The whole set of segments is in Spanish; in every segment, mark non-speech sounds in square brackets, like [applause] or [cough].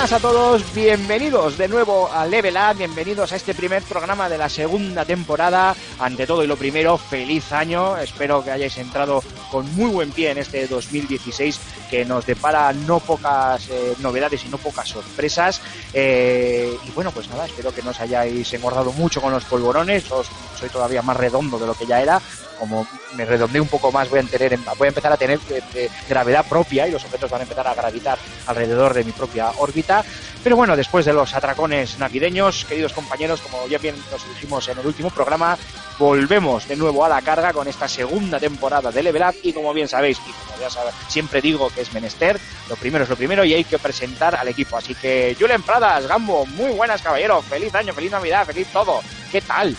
Buenas a todos, bienvenidos de nuevo a Level Up, bienvenidos a este primer programa de la segunda temporada. Ante todo y lo primero, feliz año, espero que hayáis entrado con muy buen pie en este 2016 que nos depara no pocas eh, novedades y no pocas sorpresas. Eh, y bueno, pues nada, espero que no os hayáis engordado mucho con los polvorones, os- soy todavía más redondo de lo que ya era. Como me redondeé un poco más, voy a, tener, voy a empezar a tener eh, eh, gravedad propia y los objetos van a empezar a gravitar alrededor de mi propia órbita. Pero bueno, después de los atracones navideños, queridos compañeros, como ya bien nos dijimos en el último programa, volvemos de nuevo a la carga con esta segunda temporada de Level Up y como bien sabéis, y como ya siempre digo que es menester, lo primero es lo primero y hay que presentar al equipo. Así que Julen Pradas, Gambo, muy buenas caballeros, feliz año, feliz Navidad, feliz todo. ¿Qué tal?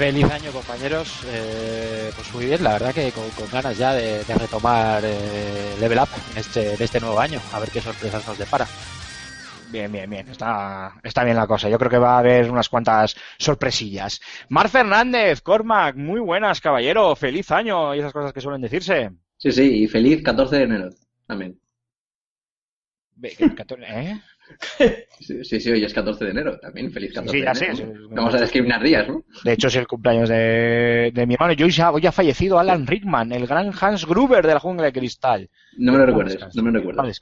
Feliz año compañeros, Eh, pues muy bien, la verdad que con, con ganas ya de, de retomar eh, Level Up en este, en este nuevo año, a ver qué sorpresas nos depara. Bien, bien, bien. Está, está bien la cosa. Yo creo que va a haber unas cuantas sorpresillas. Mar Fernández, Cormac, muy buenas, caballero. Feliz año y esas cosas que suelen decirse. Sí, sí, y feliz 14 de enero también. ¿Eh? Sí, sí, hoy es 14 de enero también, feliz 14 Sí, de ya sé, enero. sí. Vamos a discriminar días, ¿no? De hecho, es el cumpleaños de, de mi hermano. Y hoy, ya, hoy ha fallecido Alan Rickman, el gran Hans Gruber de la jungla de cristal. No me lo recuerdes, descanse, no me lo recuerdes.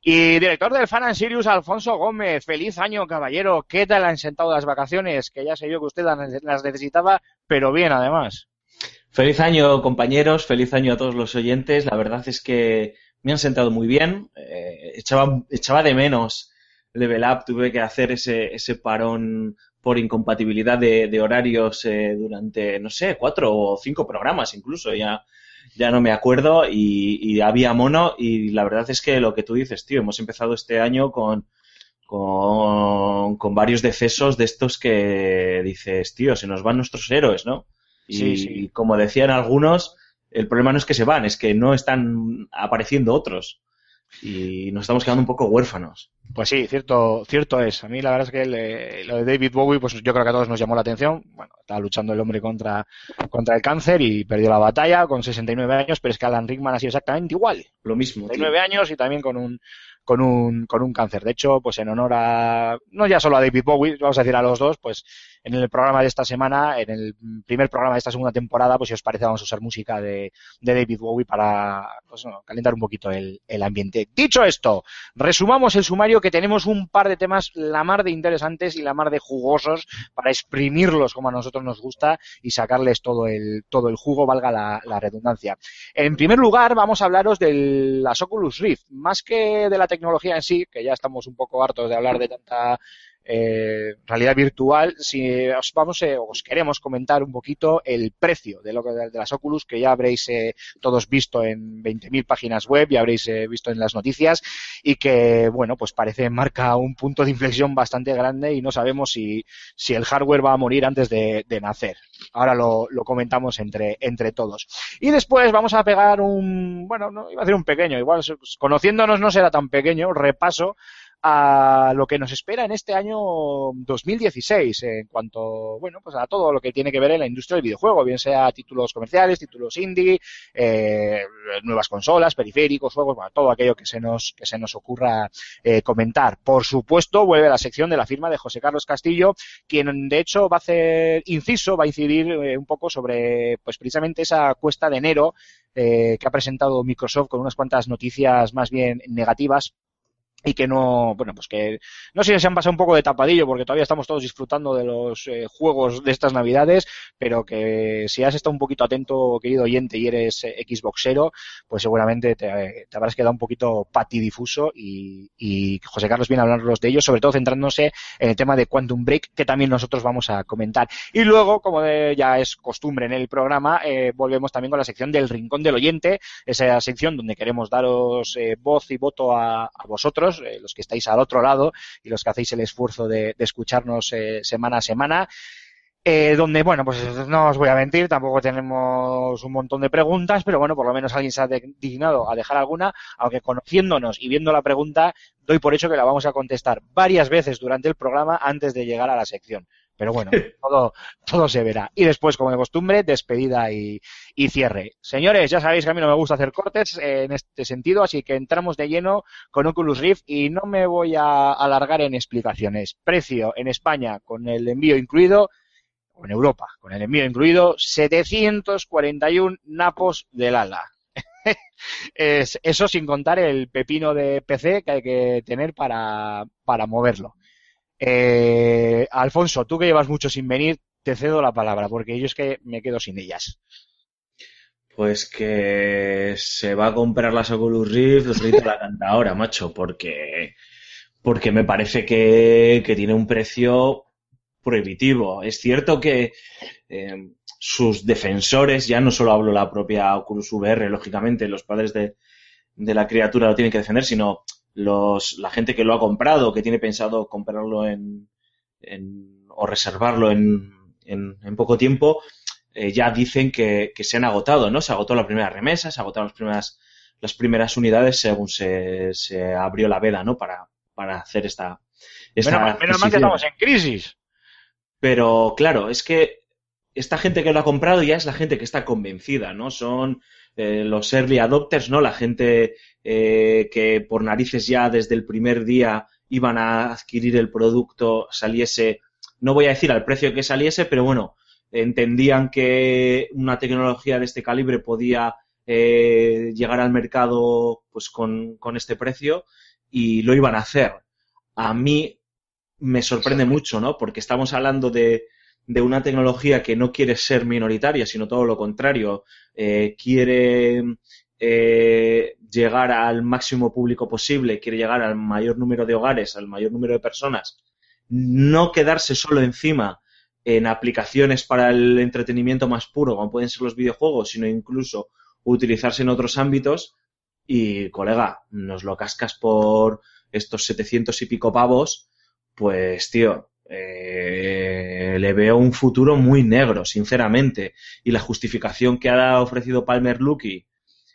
Y director del Fan and Sirius, Alfonso Gómez. Feliz año, caballero. ¿Qué tal han sentado las vacaciones? Que ya sé yo que usted las necesitaba, pero bien, además. Feliz año, compañeros, feliz año a todos los oyentes. La verdad es que me han sentado muy bien. Eh, echaba, echaba de menos Level Up, tuve que hacer ese, ese parón por incompatibilidad de, de horarios eh, durante, no sé, cuatro o cinco programas incluso, ya, ya no me acuerdo, y, y había mono, y la verdad es que lo que tú dices, tío, hemos empezado este año con, con, con varios decesos de estos que dices, tío, se nos van nuestros héroes, ¿no? Y Sí, sí. como decían algunos, el problema no es que se van, es que no están apareciendo otros. Y nos estamos quedando un poco huérfanos. Pues sí, cierto, cierto es. A mí la verdad es que el, eh, lo de David Bowie, pues yo creo que a todos nos llamó la atención. Bueno, estaba luchando el hombre contra, contra el cáncer y perdió la batalla con 69 años, pero es que Alan Rickman ha sido exactamente igual. Lo mismo. tío. 69 años y también con un, con un, con un cáncer. De hecho, pues en honor a, no ya solo a David Bowie, vamos a decir a los dos, pues en el programa de esta semana, en el primer programa de esta segunda temporada, pues si os parece vamos a usar música de, de David Bowie para, pues calentar un poquito el, el ambiente. Dicho esto, resumamos el sumario que tenemos un par de temas la mar de interesantes y la mar de jugosos para exprimirlos como a nosotros nos gusta y sacarles todo el, todo el jugo, valga la, la redundancia. En primer lugar, vamos a hablaros de las Oculus Rift, más que de la tecnología en sí, que ya estamos un poco hartos de hablar de tanta eh, realidad virtual, si os vamos, eh, os queremos comentar un poquito el precio de lo que de las Oculus, que ya habréis eh, todos visto en 20.000 páginas web, ya habréis eh, visto en las noticias, y que, bueno, pues parece marca un punto de inflexión bastante grande y no sabemos si, si el hardware va a morir antes de, de nacer. Ahora lo, lo comentamos entre, entre todos. Y después vamos a pegar un, bueno, no iba a decir un pequeño, igual conociéndonos no será tan pequeño, repaso a lo que nos espera en este año 2016 en cuanto, bueno, pues a todo lo que tiene que ver en la industria del videojuego, bien sea títulos comerciales, títulos indie, eh, nuevas consolas, periféricos, juegos, bueno, todo aquello que se nos, que se nos ocurra eh, comentar. Por supuesto, vuelve la sección de la firma de José Carlos Castillo, quien de hecho va a hacer inciso, va a incidir eh, un poco sobre, pues precisamente esa cuesta de enero que ha presentado Microsoft con unas cuantas noticias más bien negativas y que no, bueno, pues que no sé si se han pasado un poco de tapadillo porque todavía estamos todos disfrutando de los eh, juegos de estas navidades, pero que si has estado un poquito atento, querido oyente, y eres eh, Xboxero, pues seguramente te, habrás quedado un poquito patidifuso y, José Carlos viene a hablarnos de ello, sobre todo centrándose en el tema de Quantum Break, que también nosotros vamos a comentar. Y luego, como ya es costumbre en el programa, eh, volvemos también con la sección del Rincón del Oyente, esa sección donde queremos daros voz y voto a vosotros, eh, los que estáis al otro lado y los que hacéis el esfuerzo de, escucharnos eh, semana a semana. Eh, donde, bueno, pues no os voy a mentir, tampoco tenemos un montón de preguntas, pero bueno, por lo menos alguien se ha dignado a dejar alguna, aunque conociéndonos y viendo la pregunta, doy por hecho que la vamos a contestar varias veces durante el programa antes de llegar a la sección. Pero bueno, [laughs] todo, todo se verá. Y después, como de costumbre, despedida y, y cierre. Señores, ya sabéis que a mí no me gusta hacer cortes eh, en este sentido, así que entramos de lleno con Oculus Rift y no me voy a alargar en explicaciones. Precio en España con el envío incluido, o en Europa con el envío incluido, 741 napos del ala. [laughs] Es- eso sin contar el pepino de PC que hay que tener para, para moverlo. Eh, Alfonso, tú que llevas mucho sin venir, te cedo la palabra, porque yo es que me quedo sin ellas. Pues que se va a comprar las Oculus Rift, os grito la canta ahora, macho, porque, porque me parece que, que tiene un precio prohibitivo. Es cierto que eh, sus defensores, ya no solo hablo la propia Oculus VR, lógicamente, los padres de, de la criatura lo tienen que defender, sino los, la gente que lo ha comprado, que tiene pensado comprarlo en, en- o reservarlo en, en, en poco tiempo, eh, ya dicen que, que se han agotado, ¿no? Se agotó la primera remesa, se agotaron las primeras, las primeras unidades según se, se abrió la veda, ¿no? Para, para hacer esta, esta Menos, mal- menos mal que estamos en crisis. Pero claro, es que esta gente que lo ha comprado ya es la gente que está convencida, ¿no? Son eh, los early adopters, ¿no? La gente eh, que por narices ya desde el primer día iban a adquirir el producto, saliese, no voy a decir al precio que saliese, pero bueno, entendían que una tecnología de este calibre podía eh, llegar al mercado pues con, con este precio y lo iban a hacer. A mí me sorprende mucho, ¿no? Porque estamos hablando de, de una tecnología que no quiere ser minoritaria, sino todo lo contrario. Eh, quiere eh, llegar al máximo público posible, quiere llegar al mayor número de hogares, al mayor número de personas. No quedarse solo encima en aplicaciones para el entretenimiento más puro, como pueden ser los videojuegos, sino incluso utilizarse en otros ámbitos. Y, colega, nos lo cascas por estos 700 y pico pavos, pues, tío, eh, le veo un futuro muy negro, sinceramente. Y la justificación que ha ofrecido Palmer Luckey,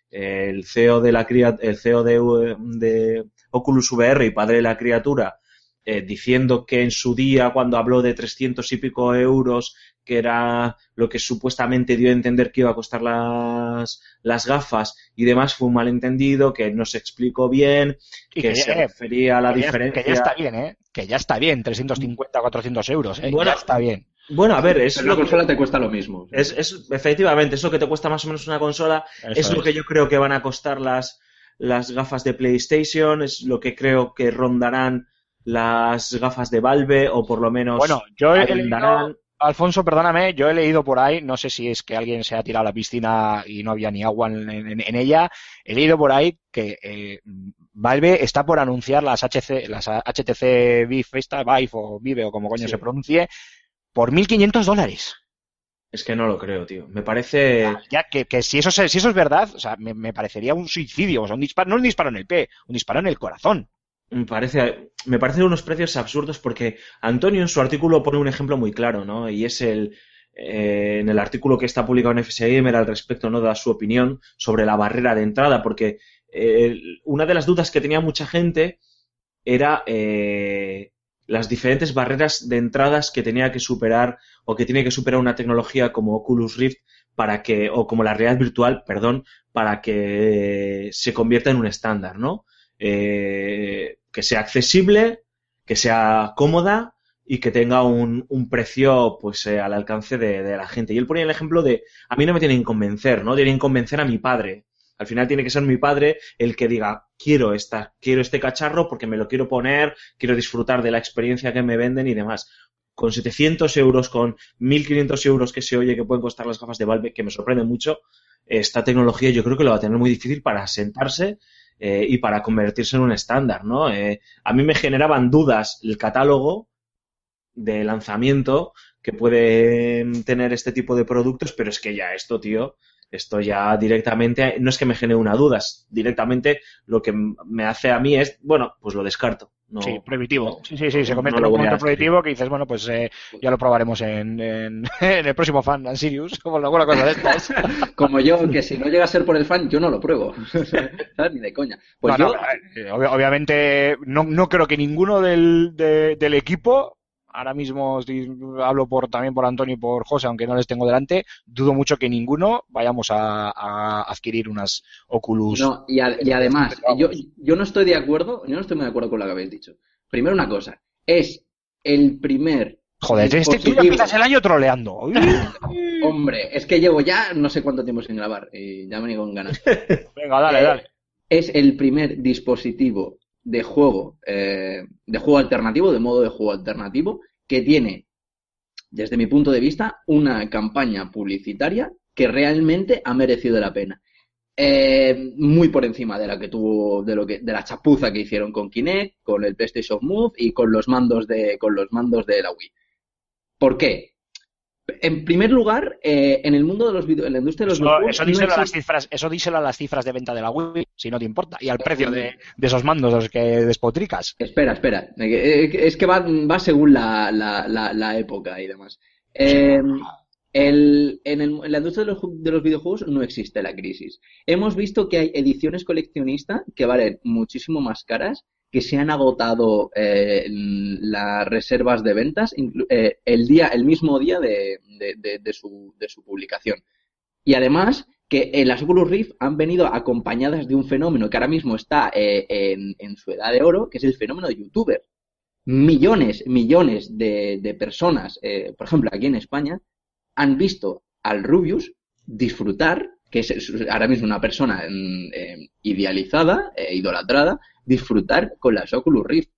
el CEO de la el CEO de, de Oculus VR y padre de la criatura, eh, diciendo que en su día, cuando habló de 300 y pico euros, que era lo que supuestamente dio a entender que iba a costar las, las gafas y demás, fue un malentendido, que no se explicó bien, Y que, que, se refería a la que ya- diferencia. que ya está bien, ¿eh? Que ya está bien, 350, 400 euros, ¿eh? Bueno, ya está bien. Bueno, a ver, es Pero lo la que- consola te cuesta lo mismo. Es, es, efectivamente, es lo que te cuesta más o menos una consola. Eso es lo es. que yo creo que van a costar las, las gafas de PlayStation. Es lo que creo que rondarán las gafas de Valve, o por lo menos Bueno, yo he leído, Alfonso, perdóname, yo he leído por ahí, no sé si es que alguien se ha tirado a la piscina y no había ni agua en, en- en ella, he leído por ahí que eh, Valve está por anunciar las HC, las HTC Vive, esta, Vive o Vive o como coño Sí. se pronuncie, por 1.500 dólares. Es que no lo creo, tío. Me parece. Ya que, que si eso si eso es verdad, o sea, me, me parecería un suicidio, o sea, un disparo, no un disparo en el pie, un disparo en el corazón. Me parece, me parecen unos precios absurdos porque Antonio en su artículo pone un ejemplo muy claro, ¿no? Y es el, eh, en el artículo que está publicado en FS Gamer al respecto, ¿no? Da su opinión sobre la barrera de entrada, porque una de las dudas que tenía mucha gente era eh, las diferentes barreras de entradas que tenía que superar o que tiene que superar una tecnología como Oculus Rift para que, o como la realidad virtual, perdón, para que se convierta en un estándar, ¿no? Eh, que sea accesible, que sea cómoda y que tenga un, un precio pues eh, al alcance de, de la gente. Y él ponía el ejemplo de, a mí no me tienen que convencer, ¿no? Tienen que convencer a mi padre. Al final tiene que ser mi padre el que diga, quiero esta, quiero este cacharro porque me lo quiero poner, quiero disfrutar de la experiencia que me venden y demás. Con 700 euros, con 1500 euros que se oye que pueden costar las gafas de Valve, que me sorprende mucho, esta tecnología yo creo que lo va a tener muy difícil para sentarse eh, y para convertirse en un estándar, ¿no? Eh, a mí me generaban dudas el catálogo de lanzamiento que pueden tener este tipo de productos, pero es que ya esto, tío, esto ya directamente, no es que me genere una duda, es directamente lo que me hace a mí es, bueno, pues lo descarto. No, sí, prohibitivo. no, Sí, sí, sí, se no convierte lo en un momento prohibitivo que dices, bueno, pues eh, ya lo probaremos en, en, [laughs] en el próximo fan, [laughs] en Sirius, o alguna cosa de estas. [laughs] Como yo, que si no llega a ser por el fan, yo no lo pruebo. ¿Sabes? Ni de coña. Pues No, no, yo, eh, obvi- obviamente no, no creo que ninguno del, de- del equipo, ahora mismo hablo por también por Antonio y por José, aunque no les tengo delante, dudo mucho que ninguno vayamos a, a adquirir unas Oculus. No, y, a- y además, yo, yo no estoy de acuerdo, yo no estoy muy de acuerdo con lo que habéis dicho. Primero una cosa, es el primer Joder, este, tú ya empiezas el año troleando. [laughs] Hombre, es que llevo ya no sé cuánto tiempo sin grabar y ya me vengo con ganas. [laughs] Venga, dale, Eh, dale. Es el primer dispositivo de juego, eh, de juego alternativo, de modo de juego alternativo, que tiene, desde mi punto de vista, una campaña publicitaria que realmente ha merecido la pena. Eh, muy por encima de la que tuvo, de lo que, de la chapuza que hicieron con Kinect, con el PlayStation Move y con los mandos de, con los mandos de la Wii. ¿Por qué? En primer lugar, eh, en el mundo de los video, en la industria de los Eso, videojuegos, eso no díselo a las cifras, eso díselo a las cifras de venta de la Wii, si no te importa, y al precio de, de esos mandos los que despotricas. Espera, espera. Eh, eh, Es que va, va según la, la, la, la época y demás. Eh, el- en, el- en la industria de los, de los videojuegos no existe la crisis. Hemos visto que hay ediciones coleccionistas que valen muchísimo más caras, que se han agotado eh, las reservas de ventas eh, el día, el mismo día de, su, publicación. Y además que las Oculus Rift han venido acompañadas de un fenómeno que ahora mismo está eh, en, en su edad de oro, que es el fenómeno de youtuber. Millones, millones de, de personas, eh, por ejemplo, aquí en España, han visto al Rubius disfrutar, que es ahora mismo una persona mm, eh, idealizada, eh, idolatrada, disfrutar con las Oculus Rift.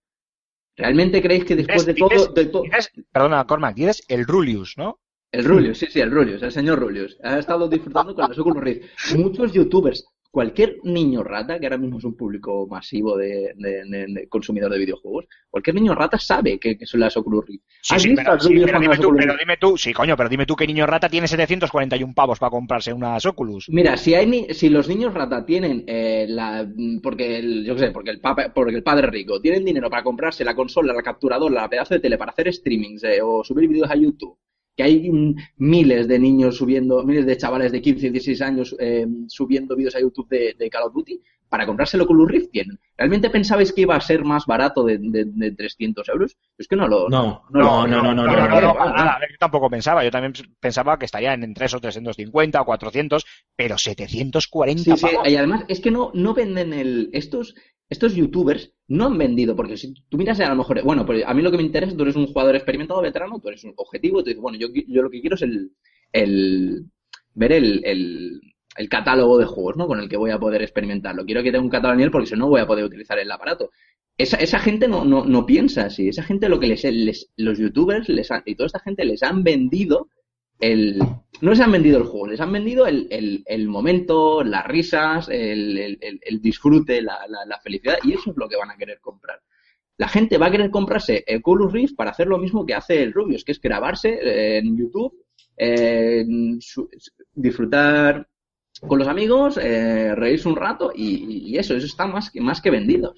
¿Realmente creéis que después de todo, de todo, perdona, Cormac, dices el Rulius, ¿no? el Rulius, sí, sí, el Rulius, el señor Rulius. Ha estado disfrutando con los Oculus Rift. Muchos youtubers, cualquier niño rata, que ahora mismo es un público masivo de, de, de- de consumidor de videojuegos, cualquier niño rata sabe que, que son las Oculus Rift. Sí, ¿Has sí, visto pero, sí, dime tú, pero Rift? dime tú, sí, coño, pero dime tú qué niño rata tiene 741 pavos para comprarse unas Oculus. Mira, si hay ni- si los niños rata tienen eh, la porque el, yo qué sé, porque el papa, porque el padre rico tienen dinero para comprarse la consola, la capturadora, la pedazo de tele para hacer streamings eh, o subir vídeos a YouTube, que hay miles de niños subiendo, miles de chavales de 15 y 16 años eh, subiendo vídeos a YouTube de, de Call of Duty para comprarse el Oculus Rift tienen. ¿Realmente pensabais que iba a ser más barato de, de, de 300 euros? Es que no lo No, no, no, no, no, no, no, no, no, para nada. A ver, yo tampoco pensaba. Yo también pensaba que estaría en 3 o 350 o 400, pero 740 Sí, sí, y además es que no, no venden el. Estos, estos youtubers no han vendido, porque si tú miras a lo mejor. Bueno, pues a mí lo que me interesa, tú eres un jugador experimentado, veterano, tú eres un objetivo, tú dices, bueno, yo, yo lo que quiero es el. el ver el, el, catálogo de juegos, ¿no? Con el que voy a poder experimentarlo. Quiero que tenga un catálogo nivel porque si no, no voy a poder utilizar el aparato. Esa, esa gente no, no, no piensa así. Esa gente lo que les, les- los youtubers les han- y toda esta gente les han vendido el, no les han vendido el juego, les han vendido el, el, el momento, las risas, el, disfrute, la, felicidad, y eso es lo que van a querer comprar. La gente va a querer comprarse el Oculus Rift para hacer lo mismo que hace el Rubius, que es grabarse eh, en YouTube, eh, disfrutar con los amigos, eh, reírse un rato y, eso, eso está más que, más que vendido.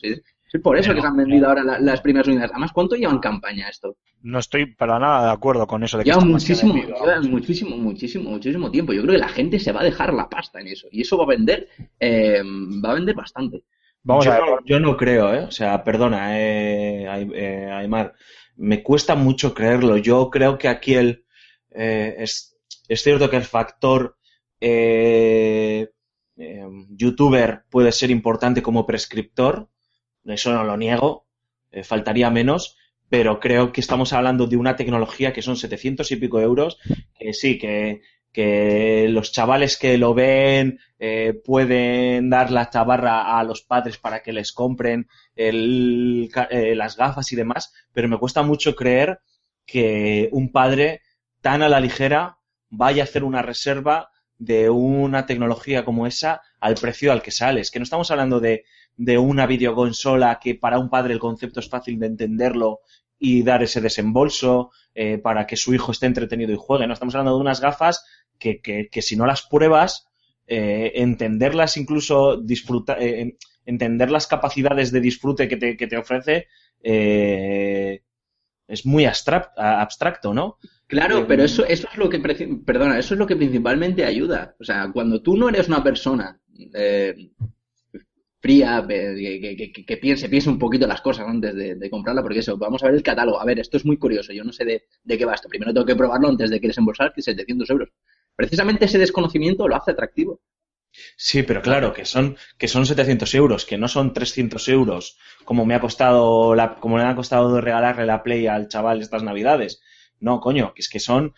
Es por eso que se han vendido ahora la- las primeras unidades. Además, ¿cuánto llevan campaña esto? No estoy para nada de acuerdo con eso de que Lleva muchísimo, vendido, lleva muchísimo, muchísimo, muchísimo tiempo. Yo creo que la gente se va a dejar la pasta en eso. Y eso va a vender, eh, va a vender bastante. Vamos yo, a ver. no, yo no creo, ¿eh? O sea, perdona, eh, eh, Aymar. Me cuesta mucho creerlo. Yo creo que aquí el. eh, es, es cierto que el factor eh, eh, youtuber puede ser importante como prescriptor. Eso no lo niego. eh, faltaría menos. Pero creo que estamos hablando de una tecnología que son 700 y pico euros. Que sí, que, que los chavales que lo ven eh, pueden dar la chavarra a los padres para que les compren eh, las gafas y demás, pero me cuesta mucho creer que un padre tan a la ligera vaya a hacer una reserva de una tecnología como esa al precio al que sale. Es que no estamos hablando de, de una videoconsola que para un padre el concepto es fácil de entenderlo y dar ese desembolso eh, para que su hijo esté entretenido y juegue. No estamos hablando de unas gafas que, que, que si no las pruebas, eh, entenderlas incluso disfrutar, eh, entender las capacidades de disfrute que te, que te ofrece eh, es muy abstract- abstracto, ¿no? Claro, pero eso, eso es lo que, perdona, eso es lo que principalmente ayuda. O sea, cuando tú no eres una persona eh, fría, que, que- que- que piense, piense un poquito las cosas antes de, comprarla, porque eso, vamos a ver el catálogo. A ver, esto es muy curioso, yo no sé de, de qué va esto. Primero tengo que probarlo antes de que desembolsar que 700 euros. Precisamente ese desconocimiento lo hace atractivo. Sí, pero claro, que son, que son 700 euros, que no son 300 euros, como me ha costado la, como me ha costado regalarle la Play al chaval estas navidades. No, coño, que es que son,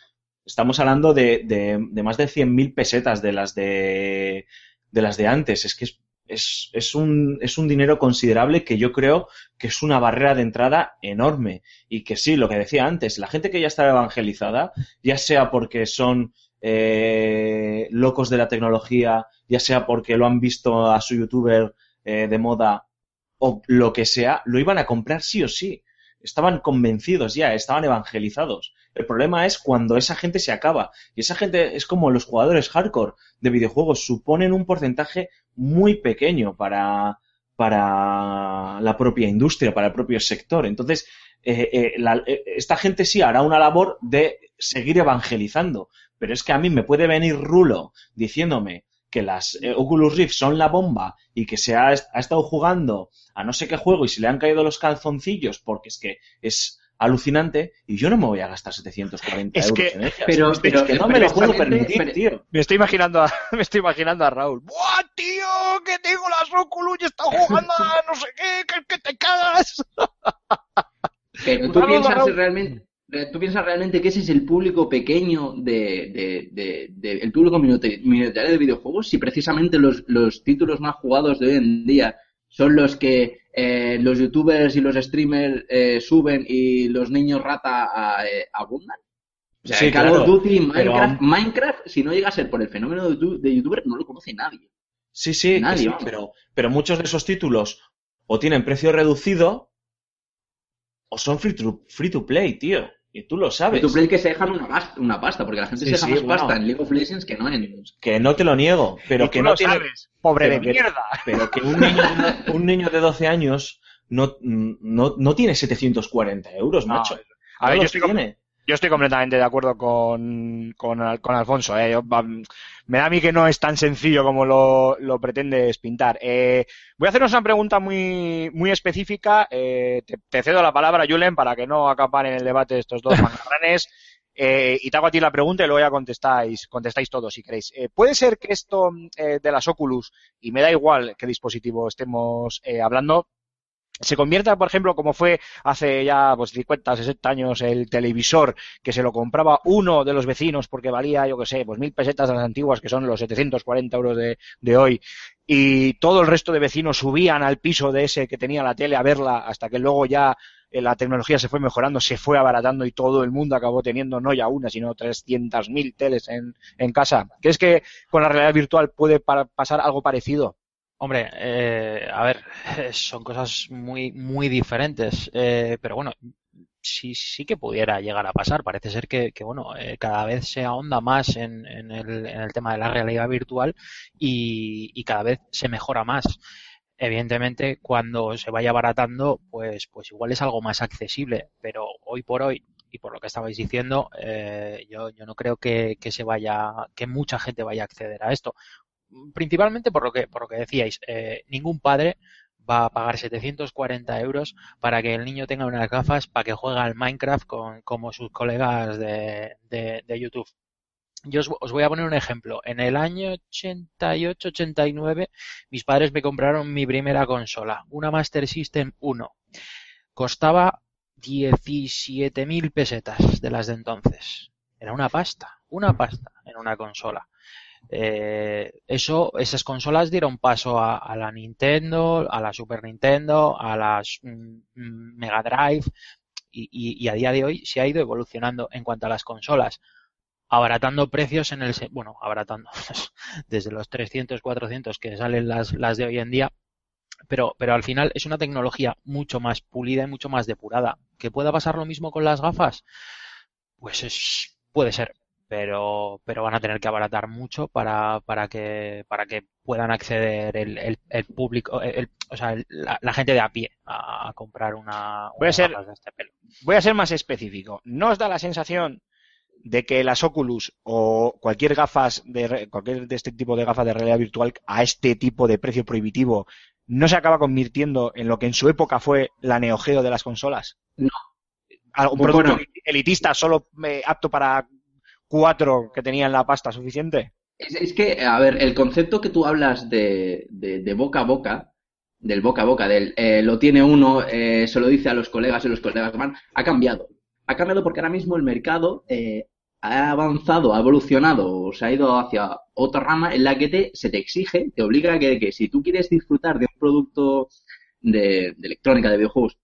estamos hablando de, de, de más de 100.000 pesetas de las de, de las de antes. Es que es, es, es un, es un dinero considerable que yo creo que es una barrera de entrada enorme. Y que sí, lo que decía antes, la gente que ya está evangelizada, ya sea porque son eh, locos de la tecnología, ya sea porque lo han visto a su youtuber eh, de moda o lo que sea, lo iban a comprar sí o sí. Estaban convencidos ya, estaban evangelizados. El problema es cuando esa gente se acaba. Y esa gente es como los jugadores hardcore de videojuegos, suponen un porcentaje muy pequeño para, para la propia industria, para el propio sector. Entonces, eh, eh, la- eh, esta gente sí hará una labor de seguir evangelizando. Pero es que a mí me puede venir Rulo diciéndome que las eh, Oculus Rift son la bomba y que se ha, ha estado jugando a no sé qué juego y se le han caído los calzoncillos porque es que es alucinante y yo no me voy a gastar 740 Es euros que- en ellas. pero- es pero- que no me lo puedo permitir, tío. Me estoy imaginando a, [laughs] me estoy imaginando a Raúl. ¡Buah, tío! Que tengo las Oculus y está jugando a no sé qué, que, que te cagas. [laughs] Pero tú piensas Raúl. realmente, tú piensas realmente que ese es el público pequeño de, de- de- de- el público minori- minoritario de videojuegos, si precisamente los, los títulos más jugados de hoy en día son los que eh, los youtubers y los streamers eh, suben y los niños rata a- eh, abundan. O sea, Sí, Call claro, of Duty, Minecraft, Minecraft, si no llega a ser por el fenómeno de, tu- de youtuber, no lo conoce nadie. Sí, sí, Nadie, sí, pero, pero muchos de esos títulos o tienen precio reducido o son free to, free to play, tío. Y tú lo sabes. Tú crees que se dejan una, pas- una pasta, porque la gente Sí, se deja sí, más bueno. pasta en League of Legends que no en, Que no te lo niego, pero Y que tú no lo tiene, sabes, pobre de pero que- mierda. pero que un niño, de- un niño de 12 años no, no, no tiene 740 euros, No, macho. a ver, No yo estoy tiene. Yo estoy completamente de acuerdo con, con, Al- con Alfonso. ¿eh? Yo, me da a mí que no es tan sencillo como lo, lo pretendes pintar. Eh, voy a haceros una pregunta muy, muy específica. Eh, te, te cedo la palabra, Julen, para que no acaparen el debate estos dos [laughs] mangarranes. Eh, y te hago a ti la pregunta y luego ya contestáis, contestáis todos si queréis. ¿Puede ser que esto de las Oculus, y me da igual qué dispositivo estemos hablando, se convierta, por ejemplo, como fue hace ya pues 50, 60 años el televisor que se lo compraba uno de los vecinos porque valía, yo que sé, pues mil pesetas de las antiguas que son los 740 euros de, hoy y todo el resto de vecinos subían al piso de ese que tenía la tele a verla hasta que luego ya eh, la tecnología se fue mejorando, se fue abaratando y todo el mundo acabó teniendo no ya una, sino 300.000 teles en, en casa. ¿Crees que con la realidad virtual puede pa- pasar algo parecido? Hombre, eh, a ver, [laughs] son cosas muy, muy diferentes, eh, pero bueno, sí, sí que pudiera llegar a pasar. Parece ser que, que bueno, eh, cada vez se ahonda más en, en el, en el tema de la realidad virtual y, cada vez se mejora más. Evidentemente, cuando se vaya abaratando, pues, pues igual es algo más accesible, pero hoy por hoy y por lo que estabais diciendo, eh, yo, yo no creo que, que se vaya, que mucha gente vaya a acceder a esto principalmente por lo que, por lo que decíais, eh, ningún padre va a pagar 740 euros para que el niño tenga unas gafas para que juegue al Minecraft con, como sus colegas de, de, de YouTube. Yo os, os voy a poner un ejemplo. En el año 88-89, mis padres me compraron mi primera consola, una Master System 1. Costaba 17.000 pesetas de las de entonces. Era una pasta. una pasta en una consola. Eh, eso, esas consolas dieron paso a, la Nintendo, a la Super Nintendo, a las mm, mm, Mega Drive y, y- a día de hoy se ha ido evolucionando en cuanto a las consolas, abaratando precios en el, bueno, abaratando [laughs] desde los 300, 400 que salen las, las de hoy en día, pero, pero al final es una tecnología mucho más pulida y mucho más depurada. ¿Que pueda pasar lo mismo con las gafas? Pues es, puede ser, pero, pero van a tener que abaratar mucho para, para que, para que puedan acceder el, el, el público, el- el- o sea, el- la, la gente de a pie a, a comprar una, Voy a ser- gafas de este pelo. Voy a ser más específico. ¿No os da la sensación de que las Oculus o cualquier gafas de re- cualquier de este tipo de gafas de realidad virtual a este tipo de precio prohibitivo no se acaba convirtiendo en lo que en su época fue la Neo Geo de las consolas? No. Algo- Un Pues producto bueno. elitista solo eh, apto para cuatro que tenían la pasta suficiente. Es, que, a ver, el concepto que tú hablas de, de, de boca a boca, del boca a boca, del eh, lo tiene uno, eh, se lo dice a los colegas y los colegas van, ha cambiado. Ha cambiado porque ahora mismo el mercado eh, ha avanzado, ha evolucionado, se ha ido hacia otra rama en la que te, se te exige, te obliga a que, que si tú quieres disfrutar de un producto de, de electrónica, de videojuegos,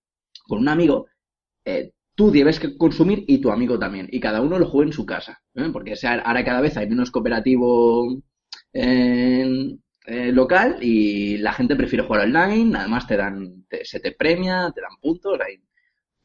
con un amigo, eh, tú debes que consumir y tu amigo también. Y cada uno lo juegue en su casa. ¿eh? Porque ahora cada vez hay menos cooperativo eh, local y la gente prefiere jugar online. Además te dan, te- se te premia, te dan puntos. Hay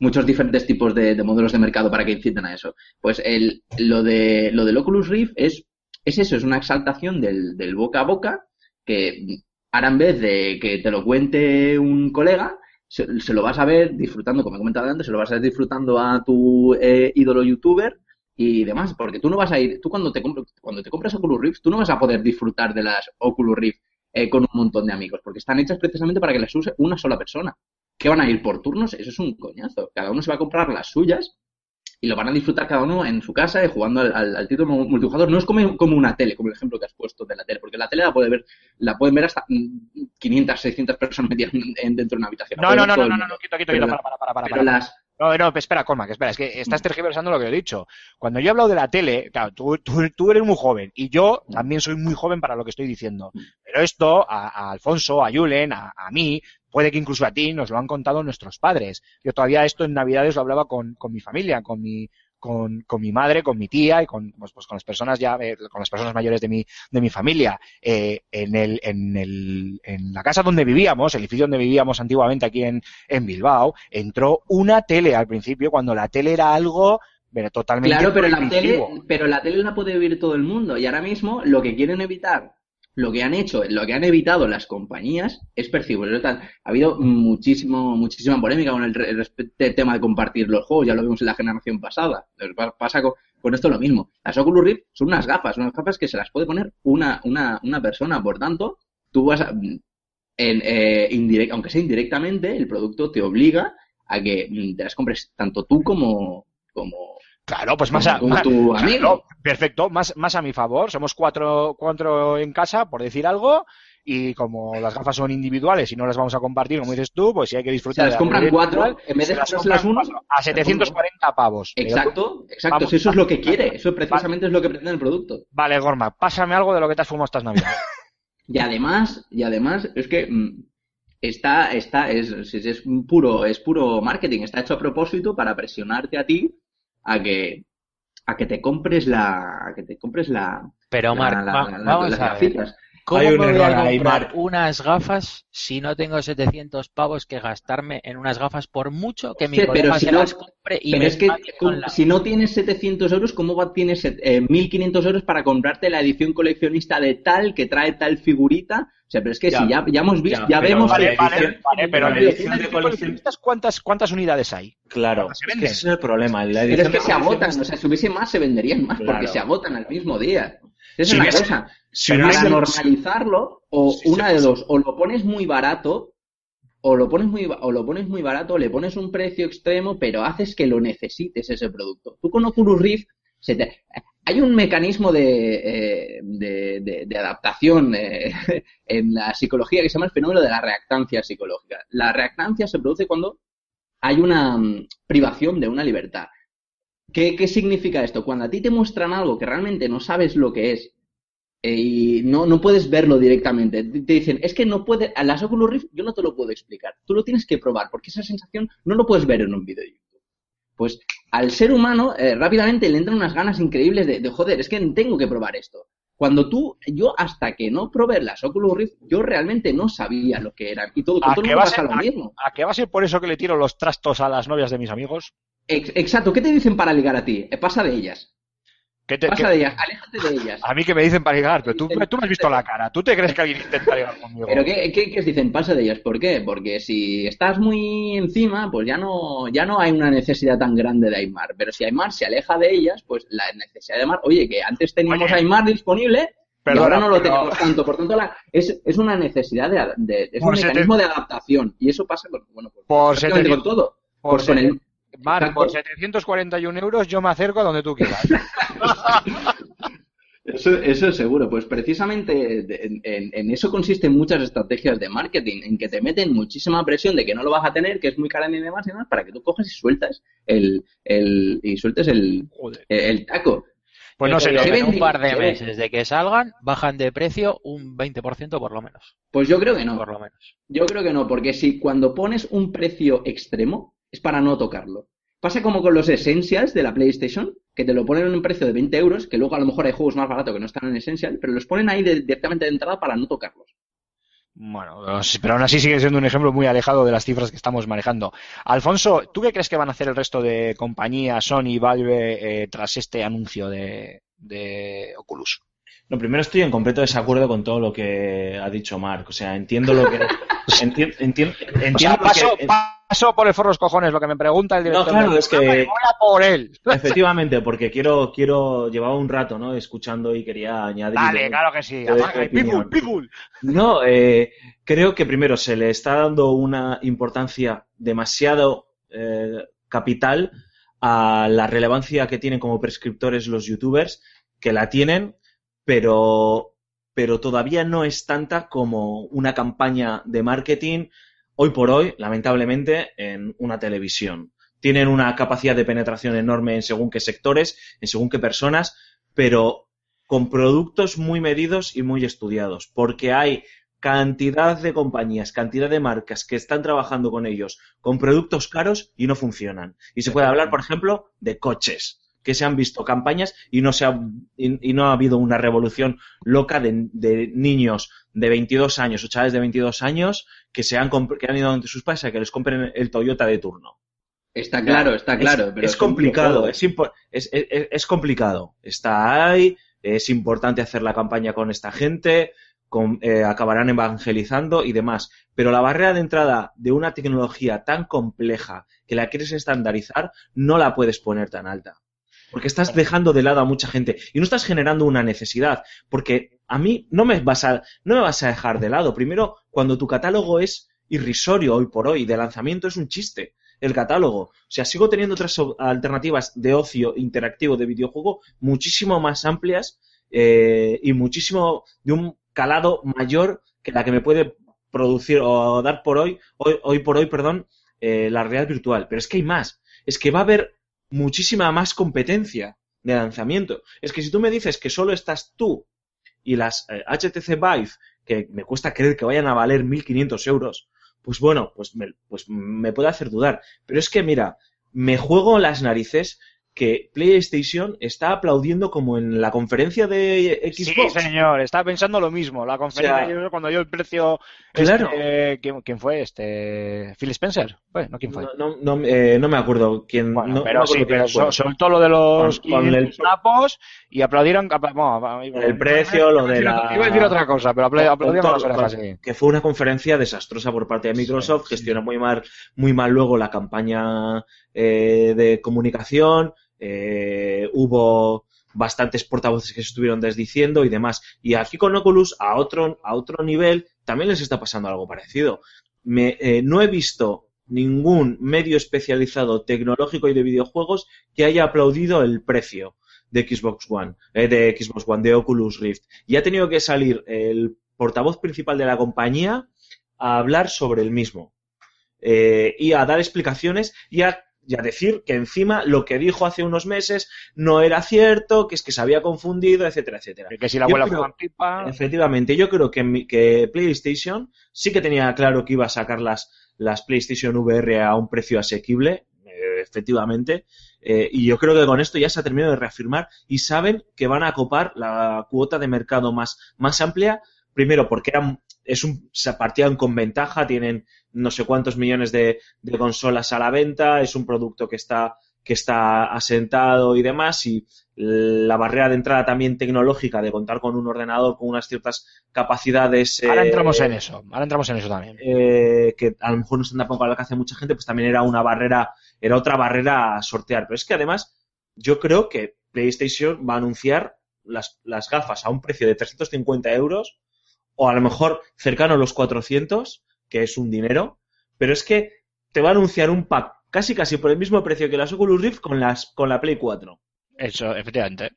muchos diferentes tipos de, de modelos de mercado para que inciten a eso. Pues el, lo de lo del Oculus Rift es, es eso, es una exaltación del, del boca a boca que ahora en vez de que te lo cuente un colega, se, se lo vas a ver disfrutando, como he comentado antes, se lo vas a ver disfrutando a tu eh, ídolo youtuber y demás, porque tú no vas a ir, tú cuando te, cuando te compras Oculus Rift, tú no vas a poder disfrutar de las Oculus Rift eh, con un montón de amigos, porque están hechas precisamente para que las use una sola persona. ¿Qué van a ir por turnos? Eso es un coñazo. Cada uno se va a comprar las suyas y lo van a disfrutar cada uno en su casa y jugando al, al, al título mu- multijugador. No es como, como una tele, como el ejemplo que has puesto de la tele, porque la tele la puede ver, la pueden ver hasta mm, 500, 600 personas metidas en- en- dentro de una habitación. No, no, no, no, no, no, quito, quito, quito, para, para, para, para, Pero para. las, No, no, espera, Colma, que espera, es que estás tergiversando lo que he dicho. Cuando yo he hablado de la tele, claro, tú, tú, tú eres muy joven y yo también soy muy joven para lo que estoy diciendo. Pero esto, a, a Alfonso, a Julen, a, a mí, puede que incluso a ti nos lo han contado nuestros padres. Yo todavía esto en Navidades lo hablaba con, con mi familia, con mi, con, con mi madre, con mi tía y con, pues, pues con las personas ya, eh, con las personas mayores de mi, de mi familia. Eh, en el, en el, en la casa donde vivíamos, el edificio donde vivíamos antiguamente aquí en, en Bilbao, entró una tele al principio, cuando la tele era algo pero totalmente Claro, pero la tele, pero la tele la puede vivir todo el mundo. Y ahora mismo lo que quieren evitar, lo que han hecho, lo que han evitado las compañías es percibible. Ha habido muchísimo, muchísima polémica con el, al tema de compartir los juegos. Ya lo vimos en la generación pasada. Pa- Pasa con, con esto lo mismo. Las Oculus Rift son unas gafas, unas gafas que se las puede poner una, una, una persona. Por tanto, tú vas a, en, eh, indirect- aunque sea indirectamente, el producto te obliga a que mm, te las compres tanto tú como, como, Claro, pues más a, más- tu claro, amigo. perfecto, más, más a mi favor. Somos cuatro, cuatro en casa, por decir algo, y como las gafas son individuales y no las vamos a compartir, como dices tú, pues si hay que Se disfrutar. las de la compran cuatro, virtual, en vez de se las compran uno, cuatro a 740 pavos. Exacto, exacto. Vamos. eso es lo que quiere, eso precisamente es lo que pretende el producto. Vale, Gorma, pásame algo de lo que te has fumado estas navidades. [laughs] Y además, y además, es que mm, está, está, es, es, es puro, es puro marketing, está hecho a propósito para presionarte a ti a que, a que te compres la, a que te compres la, Pero la- Marc, la- va- la- vamos las a ver. gafitas. ¿Cómo Hay un me voy a comprar unas gafas si no tengo 700 pavos que gastarme en unas gafas por mucho que mi Sí, colega pero si se no- las compre y Pero me es que con la- si no tienes 700 euros, ¿cómo va, tienes eh, 1500 euros para comprarte la edición coleccionista de tal que trae tal figurita? O sea, pero es que Ya. si ya, ya hemos visto, Ya, vemos vale, que- Vale, edición- vale, pero en la edición de coleccionistas, ¿cuántas, ¿cuántas unidades hay? Claro, Se ese es el problema. La Pero es que se agotan, o sea, si hubiese más se venderían más porque se agotan al mismo día. Si es hubiese- cosa. si normalizarlo, o Sí, una de dos, o lo pones muy barato, o lo pones muy o lo pones muy barato, le pones un precio extremo, pero haces que lo necesites ese producto. Tú con Oculus Rift se te- hay un mecanismo de, eh, de, de- de adaptación eh, [laughs] en la psicología que se llama el fenómeno de la reactancia psicológica. La reactancia se produce cuando hay una mm, privación de una libertad. ¿Qué, qué significa esto? Cuando a ti te muestran algo que realmente no sabes lo que es eh, y no, no puedes verlo directamente, te dicen, es que no puede, a las Oculus Rift yo no te lo puedo explicar, tú lo tienes que probar, porque esa sensación no lo puedes ver en un vídeo de YouTube. Pues al ser humano eh, rápidamente le entran unas ganas increíbles de, de, joder, es que tengo que probar esto. Cuando tú, yo hasta que no probé las Oculus Rift, yo realmente no sabía lo que eran. Y todo, ¿A todo el qué mundo va a lo mismo. ¿A qué va a ser por eso que le tiro los trastos a las novias de mis amigos? Ex- exacto, ¿qué te dicen para ligar a ti? Eh, pasa de ellas. ¿Qué te- Pasa de ellas, aléjate de ellas. A mí que me dicen para ligar, pero tú, tú me has visto la cara. ¿Tú te crees que alguien intenta ligar conmigo? Pero ¿qué, qué, qué os dicen? Pasa de ellas. ¿Por qué? Porque si estás muy encima, pues ya no, ya no hay una necesidad tan grande de Aymar. Pero si Aymar se aleja de ellas, pues la necesidad de Aymar, oye, que antes teníamos Oye. Aymar disponible y Perdona, ahora no lo pero- tenemos tanto. Por tanto, la- es, es una necesidad de, de- es un Por mecanismo de adaptación. Y eso pasa con, bueno, pues, Por prácticamente con 700 todo. por Pues con el, Exacto. por 741 euros yo me acerco a donde tú quieras. [laughs] Eso, eso es seguro, pues precisamente en, en- en eso consisten muchas estrategias de marketing, en que te meten muchísima presión de que no lo vas a tener, que es muy caro y demás y demás, para que tú cojas y sueltas el, el y sueltes el, taco. Pues no sé, Pero se yo- en un par de meses de que salgan, bajan de precio un 20% por lo menos. Pues yo creo que no, Por lo menos. yo creo que no, porque si cuando pones un precio extremo es para no tocarlo. Pasa como con los Essentials de la PlayStation, que te lo ponen en un precio de 20 euros, que luego a lo mejor hay juegos más baratos que no están en Essential, pero los ponen ahí de- directamente de entrada para no tocarlos. Bueno, pero aún así sigue siendo un ejemplo muy alejado de las cifras que estamos manejando. Alfonso, ¿tú qué crees que van a hacer el resto de compañías, Sony y Valve, eh, tras este anuncio de, de Oculus? No, primero estoy en completo desacuerdo con todo lo que ha dicho Mark. O sea, entiendo lo que. [laughs] enti- enti- entiendo O sea, lo paso, que- paso por el forros cojones, lo que me pregunta el director. No, claro, es que- voy a por él. [laughs] Efectivamente, porque quiero, quiero, llevaba un rato, ¿no? Escuchando y quería añadir. Dale, claro que sí. People. No, eh, creo que primero se le está dando una importancia demasiado eh, capital a la relevancia que tienen como prescriptores los youtubers, que la tienen, pero, pero todavía no es tanta como una campaña de marketing hoy por hoy, lamentablemente, en una televisión. Tienen una capacidad de penetración enorme en según qué sectores, en según qué personas, pero con productos muy medidos y muy estudiados, porque hay cantidad de compañías, cantidad de marcas que están trabajando con ellos con productos caros y no funcionan. Y se puede hablar, por ejemplo, de coches, que se han visto campañas y no, se ha, y, y no ha habido una revolución loca de, de niños de 22 años o chavales de 22 años que, se han, que han ido ante sus padres a que les compren el Toyota de turno. Está claro, está claro. Es, pero es complicado, es, es- es complicado. Está ahí, es importante hacer la campaña con esta gente, con- eh, acabarán evangelizando y demás. Pero la barrera de entrada de una tecnología tan compleja que la quieres estandarizar, no la puedes poner tan alta. Porque estás dejando de lado a mucha gente y no estás generando una necesidad. Porque a mí no me vas a, no me vas a dejar de lado. Primero, cuando tu catálogo es irrisorio hoy por hoy, de lanzamiento es un chiste el catálogo. O sea, sigo teniendo otras alternativas de ocio interactivo de videojuego muchísimo más amplias eh, y muchísimo de un calado mayor que la que me puede producir o dar por hoy, hoy, hoy por hoy, perdón, eh, la realidad virtual. Pero es que hay más. Es que va a haber muchísima más competencia de lanzamiento. Es que si tú me dices que solo estás tú y las eh, HTC Vive, que me cuesta creer que vayan a valer 1.500 euros, pues bueno, pues me, pues me puede hacer dudar. Pero es que, mira, me juego las narices que PlayStation está aplaudiendo como en la conferencia de Sí, Xbox. señor, estaba pensando lo mismo. La conferencia O sea, yo cuando dio el precio. Claro. este, ¿quién, quién fue? Este, Phil Spencer. Fue, ¿no? ¿Quién fue? No, no, no, eh, no me acuerdo quién. Bueno, no- no pero sí, pero soltó lo de los Con- con el- 500 sapos y aplaudieron. Bueno, El precio, lo de la- Iba a decir otra cosa, pero aplaudieron las orejas, sí. que fue una conferencia desastrosa por parte de Microsoft, Sí, sí. gestionó muy mal, muy mal luego la campaña eh, de comunicación, eh, hubo bastantes portavoces que se estuvieron desdiciendo y demás. Y aquí con Oculus, a otro, a otro nivel, también les está pasando algo parecido. Me, eh, no he visto ningún medio especializado tecnológico y de videojuegos que haya aplaudido el precio de Xbox One, eh, de Xbox One, de Oculus Rift. Y ha tenido que salir el portavoz principal de la compañía a hablar sobre el mismo. Y a dar explicaciones y a y a decir que encima lo que dijo hace unos meses no era cierto, que es que se había confundido, etcétera, etcétera. Que si la abuela creo- pipa. Efectivamente, yo creo que, mi- que PlayStation sí que tenía claro que iba a sacar las, las PlayStation VR a un precio asequible, eh, efectivamente, eh, y yo creo que con esto ya se ha terminado de reafirmar y saben que van a copar la cuota de mercado más, más amplia, primero porque eran, es un, se partían con ventaja, tienen no sé cuántos millones de, de consolas a la venta, es un producto que está que está asentado y demás, y la barrera de entrada también tecnológica de contar con un ordenador con unas ciertas capacidades. Ahora eh, entramos en eso. Ahora entramos en eso también. eh, que a lo mejor no están tampoco al alcance de mucha gente, pues también era una barrera, era otra barrera a sortear. Pero es que además, yo creo que PlayStation va a anunciar las, las gafas a un precio de 350 euros, o a lo mejor cercano a los 400, que es un dinero, pero es que te va a anunciar un pack casi casi por el mismo precio que las Oculus Rift con las con la Play 4. Eso, efectivamente.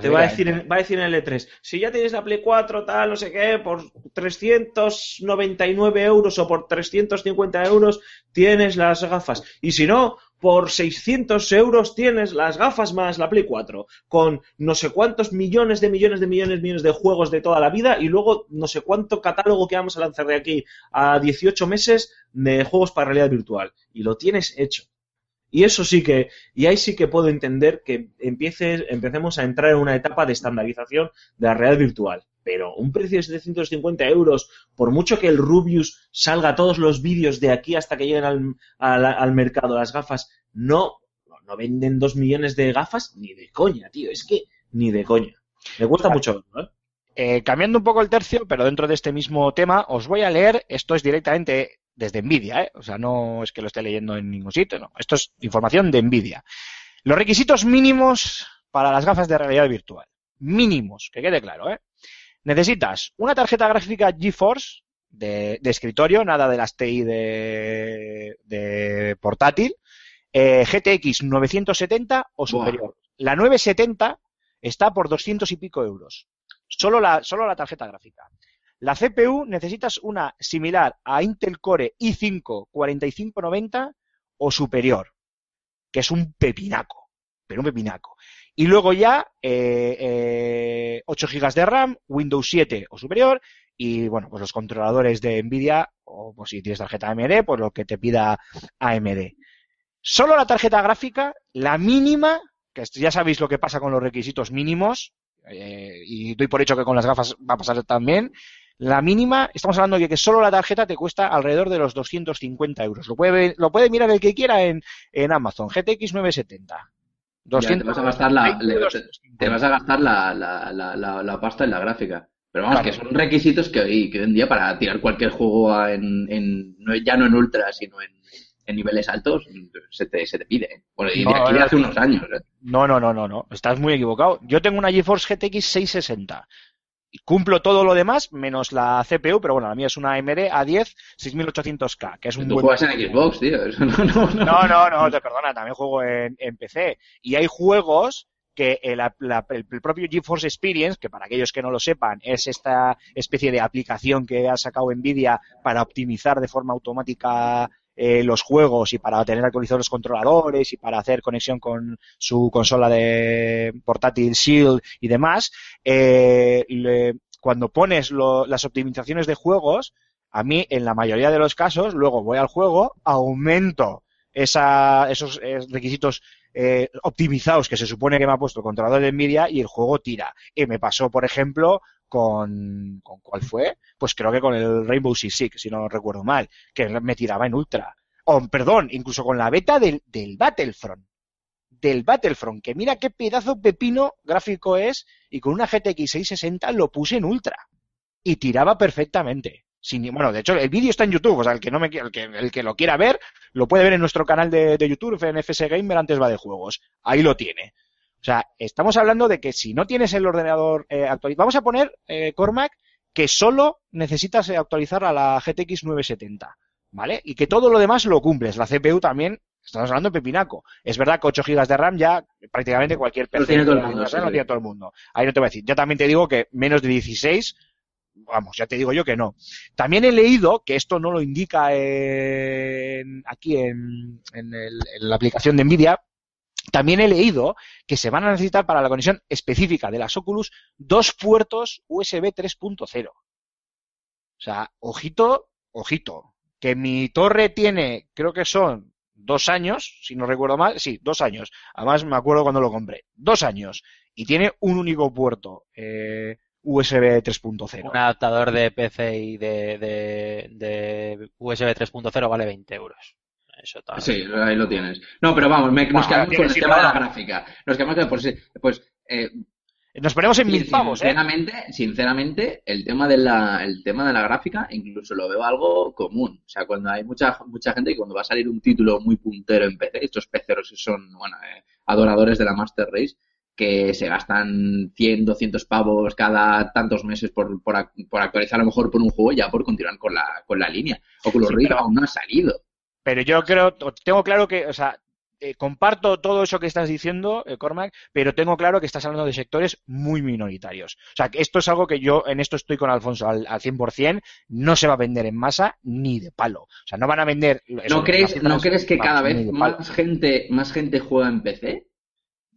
Te va a decir, va a decir en el E3, si ya tienes la Play 4, tal, no sé qué, por 399 euros o por 350 euros tienes las gafas. Y si no, por 600 euros tienes las gafas más la Play 4, con no sé cuántos millones de millones de millones de millones de juegos de toda la vida y luego no sé cuánto catálogo que vamos a lanzar de aquí a 18 meses de juegos para realidad virtual. Y lo tienes hecho. Y eso sí que, y ahí sí que puedo entender que empiece, empecemos a entrar en una etapa de estandarización de la realidad virtual. Pero un precio de 750 euros, por mucho que el Rubius salga todos los vídeos de aquí hasta que lleguen al, al, al mercado las gafas, no, no venden dos millones de gafas ni de coña, tío. Es que ni de coña. Me cuesta mucho verlo, ¿eh? Eh, cambiando un poco el tercio, pero dentro de este mismo tema, os voy a leer, esto es directamente desde Nvidia, ¿eh? o sea, no es que lo esté leyendo en ningún sitio, no, esto es información de Nvidia. Los requisitos mínimos para las gafas de realidad virtual. Mínimos, que quede claro, ¿eh? Necesitas una tarjeta gráfica GeForce de, de escritorio, nada de las TI de, de portátil, eh, GTX 970 o superior. La 970 está por 200 y pico euros. Solo la, solo la tarjeta gráfica. La CPU necesitas una similar a Intel Core i5 4590 o superior, que es un pepinaco, pero un pepinaco. Y luego ya eh, eh, 8 GB de RAM, Windows 7 o superior, y bueno, pues los controladores de Nvidia, o pues si tienes tarjeta AMD, pues lo que te pida AMD. Solo la tarjeta gráfica, la mínima, que ya sabéis lo que pasa con los requisitos mínimos, eh, y doy por hecho que con las gafas va a pasar también. La mínima, estamos hablando de que solo la tarjeta te cuesta alrededor de los 250 euros. Lo puede, lo puede mirar el que quiera en, en Amazon, GTX 970. Ya, te vas a gastar la, le- te, 250. te vas a gastar la, la, la, la, la pasta en la gráfica. Pero vamos, Claro. que son requisitos que hoy, que hoy en día para tirar cualquier juego a- en, en no, ya no en ultra, sino en, en niveles altos, se te, se te pide. Bueno, y de No, aquí de no, hace unos años. ¿eh? No, no, no, no, no. Estás muy equivocado. Yo tengo una GeForce GTX 660. Y cumplo todo lo demás menos la CPU, pero bueno, la mía es una AMD A10 6800K, que es un Tú buen juegas en Xbox, tío. No, no, no. No, no, no, te perdona, también juego en, en PC. Y hay juegos que el, la- el- el propio GeForce Experience, que para aquellos que no lo sepan, es esta especie de aplicación que ha sacado Nvidia para optimizar de forma automática eh, los juegos y para tener actualizados los controladores y para hacer conexión con su consola de portátil Shield y demás, eh, cuando pones lo- las optimizaciones de juegos, a mí en la mayoría de los casos, luego voy al juego, aumento esa, esos requisitos eh, optimizados que se supone que me ha puesto el controlador de Nvidia y el juego tira. Y me pasó, por ejemplo, con, con ¿cuál fue? Pues creo que con el Rainbow Six Siege, si no recuerdo mal, que me tiraba en ultra. O, perdón, incluso con la beta del, del Battlefront. Del Battlefront, que mira qué pedazo pepino gráfico es, y con una GTX 660 lo puse en ultra. Y tiraba perfectamente. Sin, bueno, de hecho, el vídeo está en YouTube, o sea, el que, no me, el que, el que lo quiera ver, lo puede ver en nuestro canal de, de YouTube, en FS Gamer, antes va de juegos. Ahí lo tiene. O sea, estamos hablando de que si no tienes el ordenador eh, actualizado, vamos a poner, eh, Cormac, que solo necesitas eh, actualizar a la GTX 970, ¿vale? Y que todo lo demás lo cumples. La CPU también, estamos hablando de pepinaco. Es verdad que 8 GB de RAM ya prácticamente cualquier Lo PC tiene todo el mundo, sí, lo sí. tiene todo el mundo. Ahí no te voy a decir. Yo también te digo que menos de 16 vamos, ya te digo yo que no. También he leído, que esto no lo indica en- aquí en, en el- en la aplicación de Nvidia, también he leído que se van a necesitar para la conexión específica de las Oculus dos puertos USB 3.0. O sea, ojito, ojito, que mi torre tiene, creo que son dos años, si no recuerdo mal, sí, dos años. Además me acuerdo cuando lo compré, dos años. Y tiene un único puerto eh, USB 3.0. Un adaptador de PC y de, de, de USB 3.0 vale 20 euros. Eso tal. Sí, ahí lo tienes. No, pero vamos, me- nos quedamos con el tema de la gráfica. Nos quedamos con, pues, pues eh, Nos ponemos en mil pavos, ¿eh? sinceramente, sinceramente, el tema de la, el tema de la gráfica incluso lo veo algo común. O sea, cuando hay mucha, mucha gente que cuando va a salir un título muy puntero en PC, estos peceros que son, bueno, eh, adoradores de la Master Race, que se gastan 100, 200 pavos cada tantos meses por, por, por actualizar a lo mejor por un juego ya por continuar con la, con la línea. Oculus Sí, Rift pero- aún no ha salido. Pero yo creo, tengo claro que, o sea, eh, comparto todo eso que estás diciendo, eh, Cormac, pero tengo claro que estás hablando de sectores muy minoritarios. O sea, que esto es algo que yo en esto estoy con Alfonso al, al 100%, no se va a vender en masa ni de palo. O sea, no van a vender... ¿No crees, ¿No crees que cada vez más gente, más gente juega en PC?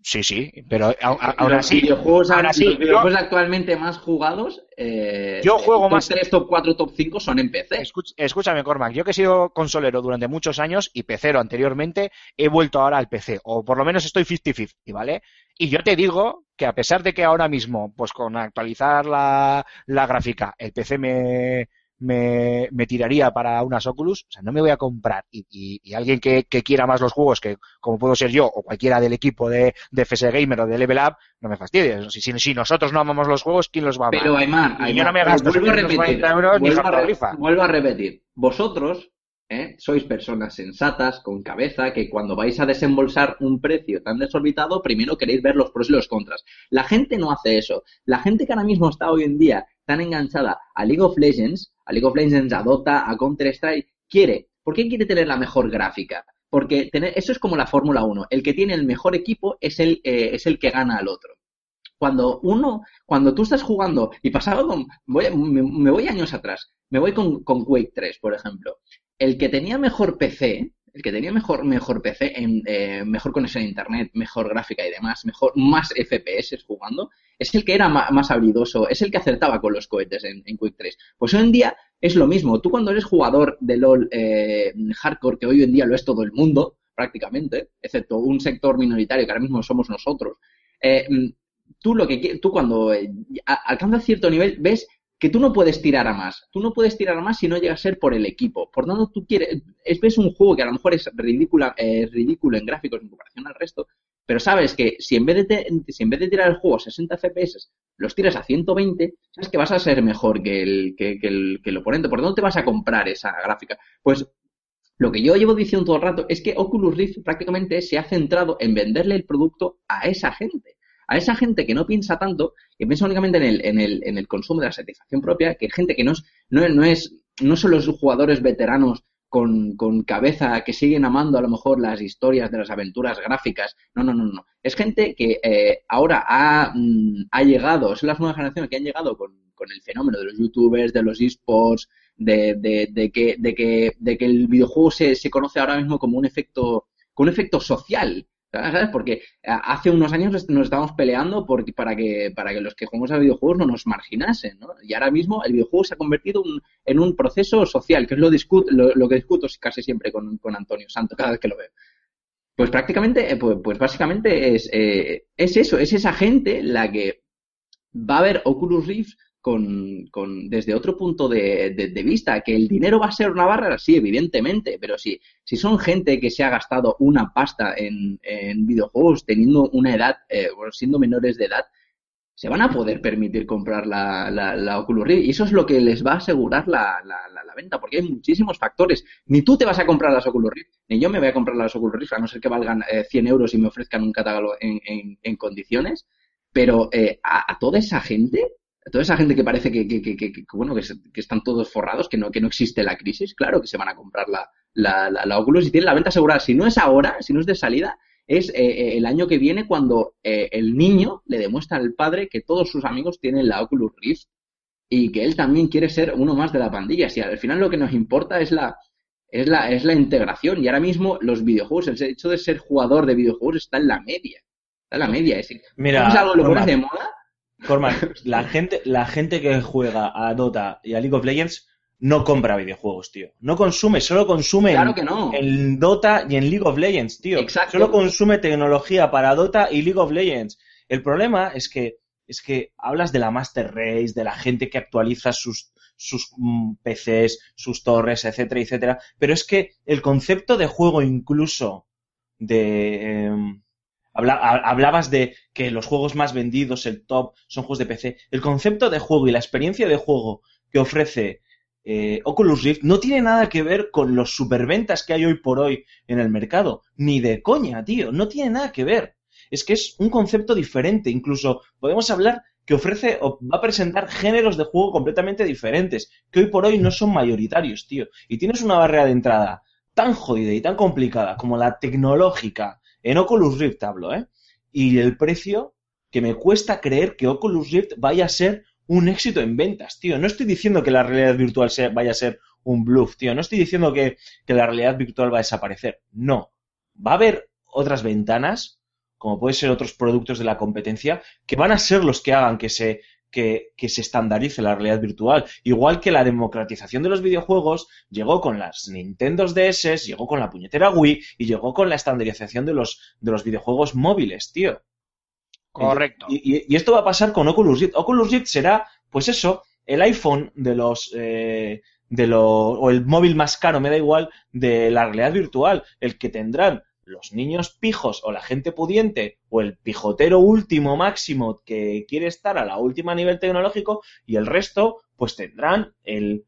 Sí, sí, pero a- a- aún los así... videojuegos, aún así, los yo- videojuegos actualmente más jugados, eh, Yo juego top más- 3, top 4, top 5 son en PC. Escuch- escúchame, Cormac, yo que he sido consolero durante muchos años y pecero anteriormente, he vuelto ahora al PC, o por lo menos estoy 50-50, ¿vale? Y yo te digo que a pesar de que ahora mismo, pues con actualizar la, la gráfica, el PC me, me, me tiraría para unas Oculus, o sea, no me voy a comprar. Y, y- y alguien que, que quiera más los juegos, que como puedo ser yo, o cualquiera del equipo de, de FS Gamer o de Level Up, no me fastidies. Si, si, si nosotros no amamos los juegos, ¿quién los va a amar? Pero Aymar, yo no me gasto vuelvo a 740 repetir, euros ni vuelvo, a re- rifa. vuelvo a repetir. Vosotros ¿eh? sois personas sensatas, con cabeza, que cuando vais a desembolsar un precio tan desorbitado, primero queréis ver los pros y los contras. La gente no hace eso. La gente que ahora mismo está hoy en día tan enganchada a League of Legends, a League of Legends, a Dota, a Counter-Strike, quiere. ¿Por qué quiere tener la mejor gráfica? Porque tener, eso es como la Fórmula 1. El que tiene el mejor equipo es el, eh, es el que gana al otro. Cuando uno, cuando tú estás jugando, y pasaba con, voy, me, me voy años atrás, me voy con, con Quake 3, por ejemplo. El que tenía mejor PC, el que tenía mejor, mejor PC, eh, mejor conexión a internet, mejor gráfica y demás, mejor, más FPS jugando, es el que era más habilidoso, es el que acertaba con los cohetes en, en Quake 3. Pues hoy en día es lo mismo. Tú cuando eres jugador de LOL eh, hardcore, que hoy en día lo es todo el mundo, prácticamente, excepto un sector minoritario que ahora mismo somos nosotros, eh, mm, tú lo que tú cuando alcanzas cierto nivel ves que tú no puedes tirar a más. Tú no puedes tirar a más si no llega a ser por el equipo. Por tanto, tú quieres es, un juego que a lo mejor es ridícula, eh, ridículo en gráficos en comparación al resto, pero sabes que si en vez de te- si en vez de tirar el juego a 60 FPS los tiras a 120, sabes que vas a ser mejor que el que, que el, que el oponente. Por tanto, te vas a comprar esa gráfica. Pues lo que yo llevo diciendo todo el rato es que Oculus Rift prácticamente se ha centrado en venderle el producto a esa gente. A esa gente que no piensa tanto, que piensa únicamente en el, en el, en el consumo de la satisfacción propia, que gente que no es, no, no es, no son los jugadores veteranos con, con cabeza que siguen amando a lo mejor las historias de las aventuras gráficas. No, no, no, no. Es gente que eh, ahora ha, mm, ha llegado, son las nuevas generaciones que han llegado con, con el fenómeno de los youtubers, de los esports, de, de, de que, de, que, de que el videojuego se, se conoce ahora mismo como un efecto, como un efecto social. ¿Sabes? Porque a- hace unos años nos estábamos peleando por, para, que, para que los que jugamos a videojuegos no nos marginasen, ¿no? Y ahora mismo el videojuego se ha convertido en un proceso social, que es lo, discut- lo, lo que discuto casi siempre con, con Antonio Santo cada vez que lo veo. Pues prácticamente, eh, pues, pues básicamente es, eh, es eso, es esa gente la que va a ver Oculus Rift con, con, desde otro punto de, vista, que el dinero va a ser una barrera, sí, evidentemente, pero si, si son gente que se ha gastado una pasta en, en videojuegos teniendo una edad, eh, siendo menores de edad, se van a poder permitir comprar la, la, la Oculus Rift y eso es lo que les va a asegurar la, la, venta, porque hay muchísimos factores. Ni tú te vas a comprar las Oculus Rift, ni yo me voy a comprar las Oculus Rift, a no ser que valgan eh, 100 euros y me ofrezcan un catálogo en, en, en condiciones, pero eh, a, toda esa gente, toda esa gente que parece que, que, que, que- bueno, que, se- que están todos forrados, que no, que no existe la crisis, claro que se van a comprar la, la, la, la Oculus y tienen la venta asegurada. Si no es ahora, si no es de salida, es eh, eh, el año que viene cuando eh, el niño le demuestra al padre que todos sus amigos tienen la Oculus Rift y que él también quiere ser uno más de la pandilla. Si al final lo que nos importa es la, es la, es la integración. Y ahora mismo los videojuegos, el hecho de ser jugador de videojuegos está en la media. Está en la media. Es, Mira, ¿es algo lo pones de moda? Cormac, la gente, la gente que juega a Dota y a League of Legends no compra videojuegos, tío. No consume, solo consume Claro en, que no. en Dota y en League of Legends, tío. Exacto. Solo consume tecnología para Dota y League of Legends. El problema es que es que hablas de la Master Race, de la gente que actualiza sus sus mm, PCs, sus torres, etcétera, etcétera. Pero es que el concepto de juego incluso de em, habla- ha- hablabas de que los juegos más vendidos, el top, son juegos de PC. El concepto de juego y la experiencia de juego que ofrece eh, Oculus Rift no tiene nada que ver con los superventas que hay hoy por hoy en el mercado. Ni de coña, tío. No tiene nada que ver. Es que es un concepto diferente. Incluso podemos hablar que ofrece o va a presentar géneros de juego completamente diferentes, que hoy por hoy no son mayoritarios, tío. Y tienes una barrera de entrada tan jodida y tan complicada como la tecnológica en Oculus Rift hablo, ¿eh? Y el precio que me cuesta creer que Oculus Rift vaya a ser un éxito en ventas, tío. No estoy diciendo que la realidad virtual vaya a ser un bluff, tío. No estoy diciendo que, que la realidad virtual va a desaparecer. No. Va a haber otras ventanas, como pueden ser otros productos de la competencia, que van a ser los que hagan que se, que, que se estandarice la realidad virtual. Igual que la democratización de los videojuegos llegó con las Nintendo DS, llegó con la puñetera Wii y llegó con la estandarización de los, de los videojuegos móviles, tío. Correcto. Y, y- y esto va a pasar con Oculus Rift. Oculus Rift será, pues eso, el iPhone de los, eh, de lo, o el móvil más caro, me da igual, de la realidad virtual, el que tendrán los niños pijos o la gente pudiente o el pijotero último máximo que quiere estar a la última nivel tecnológico y el resto pues tendrán el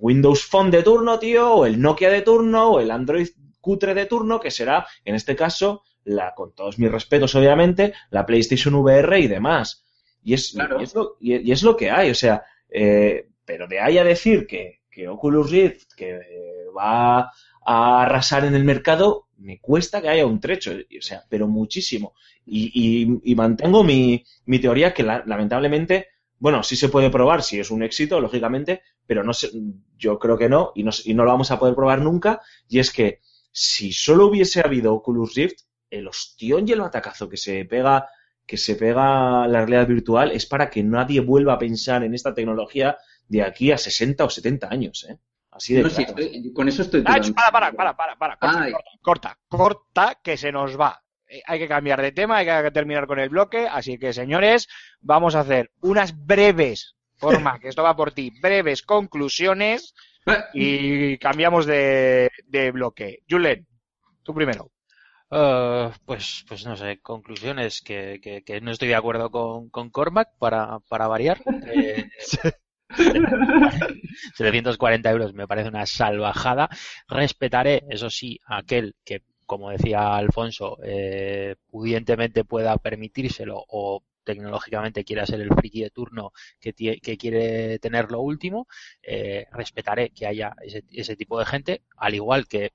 Windows Phone de turno, tío, o el Nokia de turno o el Android cutre de turno que será, en este caso, la, con todos mis respetos, obviamente, la PlayStation VR y demás. Y es, Claro. y es, lo, y- y es lo que hay, o sea, eh, pero de ahí a decir que, que Oculus Rift que eh, va a arrasar en el mercado, me cuesta que haya un trecho, o sea, pero muchísimo. Y, y- y mantengo mi, teoría que la- lamentablemente, bueno, sí se puede probar si es un éxito, lógicamente, pero no sé, yo creo que no y, no, y no lo vamos a poder probar nunca, y es que si solo hubiese habido Oculus Rift, el ostión y el batacazo que se pega que se pega la realidad virtual es para que nadie vuelva a pensar en esta tecnología de aquí a 60 o 70 años, ¿eh? Así de No, sí, claro. estoy- con eso estoy totalmente- para, para, para, para, para. Corta, corta, corta, corta, que se nos va. Eh, Hay que cambiar de tema, hay que terminar con el bloque, así que señores, vamos a hacer unas breves, forma, que esto va por ti, breves conclusiones y cambiamos de, de bloque. Julen, tú primero. Eh, pues, pues no sé, conclusiones que, que, que no estoy de acuerdo con, con Cormac para, para variar. [laughs] Eh, [laughs] 740 euros me parece una salvajada. Respetaré, eso sí, aquel que, como decía Alfonso, eh, pudientemente pueda permitírselo o tecnológicamente quiera ser el friki de turno que, quiere tener lo último, eh, respetaré que haya ese tipo de gente, al igual que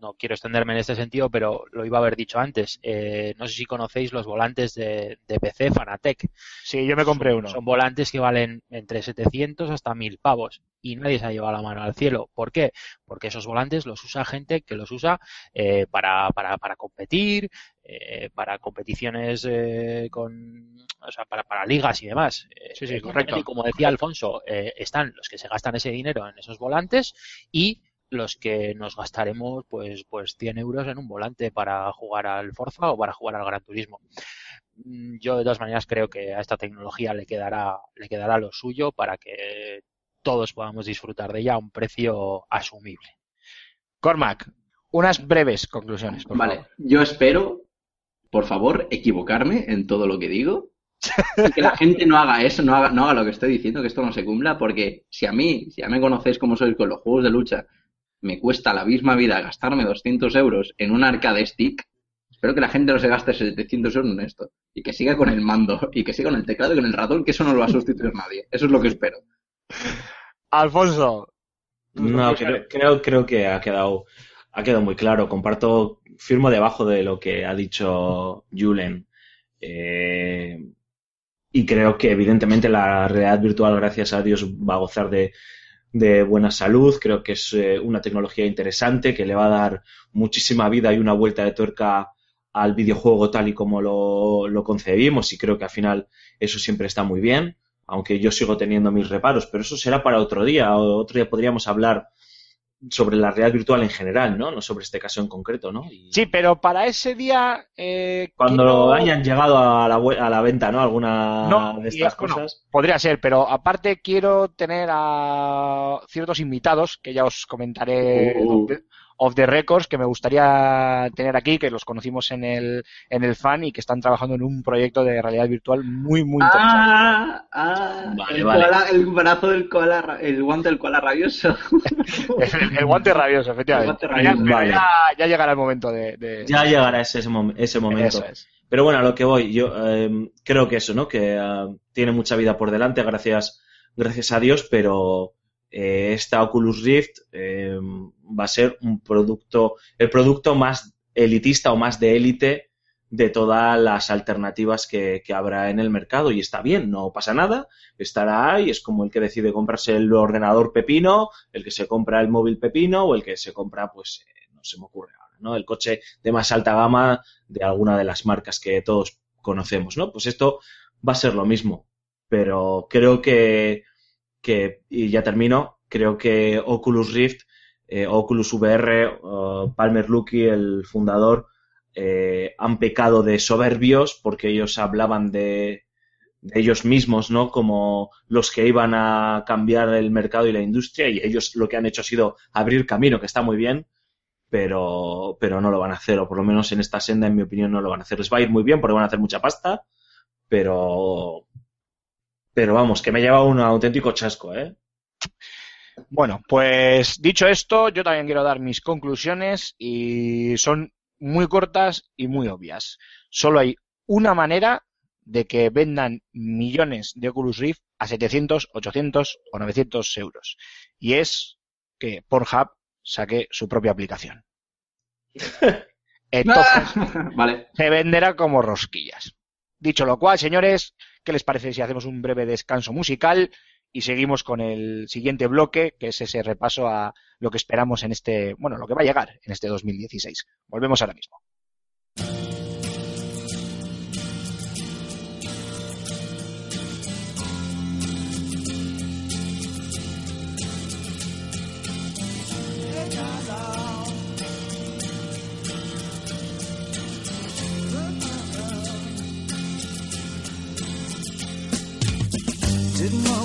no quiero extenderme en este sentido, pero lo iba a haber dicho antes. eh, no sé si conocéis los volantes de, de PC Fanatec. Sí, yo me compré uno. Son volantes que valen entre 700 hasta 1000 pavos y nadie se ha llevado la mano al cielo. ¿Por qué? Porque esos volantes los usa gente que los usa eh, para, para, para competir, eh, para competiciones eh, con, o sea, para, para ligas y demás. Sí, sí, correcto. Y como decía Alfonso, están los que se gastan ese dinero en esos volantes y los que nos gastaremos pues pues 100 euros en un volante para jugar al Forza o para jugar al Gran Turismo. Mm, Yo de todas maneras creo que a esta tecnología le quedará le quedará lo suyo para que todos podamos disfrutar de ella a un precio asumible. Cormac, unas breves conclusiones, por Vale, favor. yo espero, por favor, equivocarme en todo lo que digo. Y que la gente no haga eso, no haga, no haga lo que estoy diciendo, que esto no se cumpla, porque si a mí, si ya me conocéis como soy con los juegos de lucha, me cuesta la misma vida gastarme 200 euros en un arcade stick, espero que la gente no se gaste 700 euros en esto. Y que siga con el mando, [laughs] y que siga con el teclado y con el ratón, que eso no lo va a sustituir nadie. Eso es lo que espero. Alfonso. No, creo, creo, creo que ha quedado, ha quedado muy claro. Comparto, firmo debajo de lo que ha dicho Julen. Eh, y creo que evidentemente la realidad virtual, gracias a Dios, va a gozar de, de buena salud. Creo que es eh, una tecnología interesante que le va a dar muchísima vida y una vuelta de tuerca al videojuego tal y como lo, lo concebimos y creo que al final eso siempre está muy bien, aunque yo sigo teniendo mis reparos, pero eso será para otro día. Otro día podríamos hablar sobre la realidad virtual en general, ¿no? No sobre este caso en concreto, ¿no? Y Sí, pero para ese día. eh, cuando quiero- hayan llegado a la, a la venta, ¿no? Alguna No, de estas cosas. Podría ser, pero aparte quiero tener a ciertos invitados que ya os comentaré Uh. off, the, off the records que me gustaría tener aquí, que los conocimos en el, en el fan y que están trabajando en un proyecto de realidad virtual muy, muy interesante. Ah, ah, Vale, el, vale. koala- el brazo del koala, el guante del koala rabioso. [laughs] El, el guante rabioso, efectivamente. El guante Pero ya, rabioso. pero Vale. ya, ya llegará el momento de. de- Ya llegará ese, ese mom- ese momento. Eso es. Pero bueno, a lo que voy, yo eh, creo que eso, ¿no? Que eh, tiene mucha vida por delante, gracias, gracias a Dios, pero eh, esta Oculus Rift eh, va a ser un producto, el producto más elitista o más de élite de todas las alternativas que, habrá en el mercado. Y está bien, no pasa nada, estará ahí, es como el que decide comprarse el ordenador pepino, el que se compra el móvil pepino o el que se compra, pues, eh, no se me ocurre ahora, ¿no? El coche de más alta gama de alguna de las marcas que todos conocemos, ¿no? Pues esto va a ser lo mismo. Pero creo que, que y ya termino, creo que Oculus Rift, eh, Oculus VR, Palmer Luckey, el fundador, eh, han pecado de soberbios porque ellos hablaban de, de ellos mismos, ¿no? Como los que iban a cambiar el mercado y la industria y ellos lo que han hecho ha sido abrir camino, que está muy bien, pero, pero no lo van a hacer, o por lo menos en esta senda, en mi opinión, no lo van a hacer. Les va a ir muy bien porque van a hacer mucha pasta, pero, pero vamos, que me lleva un auténtico chasco, ¿eh? Bueno, pues dicho esto, yo también quiero dar mis conclusiones y son muy cortas y muy obvias. Solo hay una manera de que vendan millones de Oculus Rift a 700, 800 o 900 euros. Y es que Pornhub saque su propia aplicación. [laughs] Entonces vale. se venderá como rosquillas. Dicho lo cual, señores, ¿qué les parece si hacemos un breve descanso musical y seguimos con el siguiente bloque, que es ese repaso a lo que esperamos en este, bueno, lo que va a llegar en este 2016? Volvemos ahora mismo.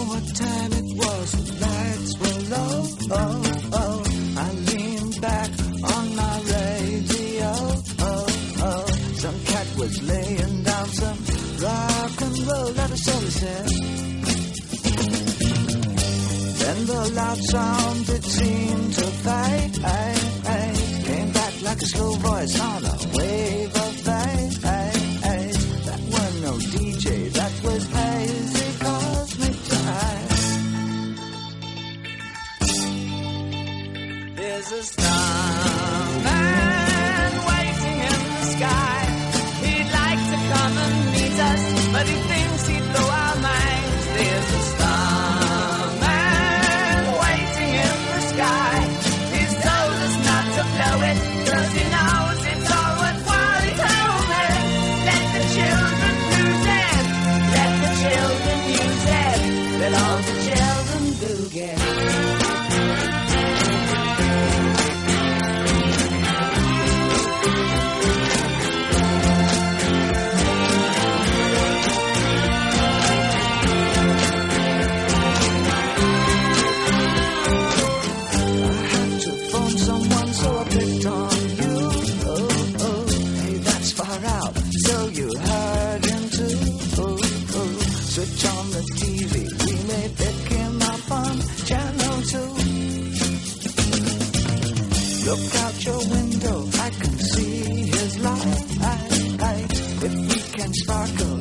What time it was, the lights were low. Oh, oh. I leaned back on my radio. Oh, oh. Some cat was laying down some rock and roll, all he said. Then the loud sound it seemed to fade. Came back like a slow voice on a wave of fate. That was no DJ, that was is a star. Sparkle,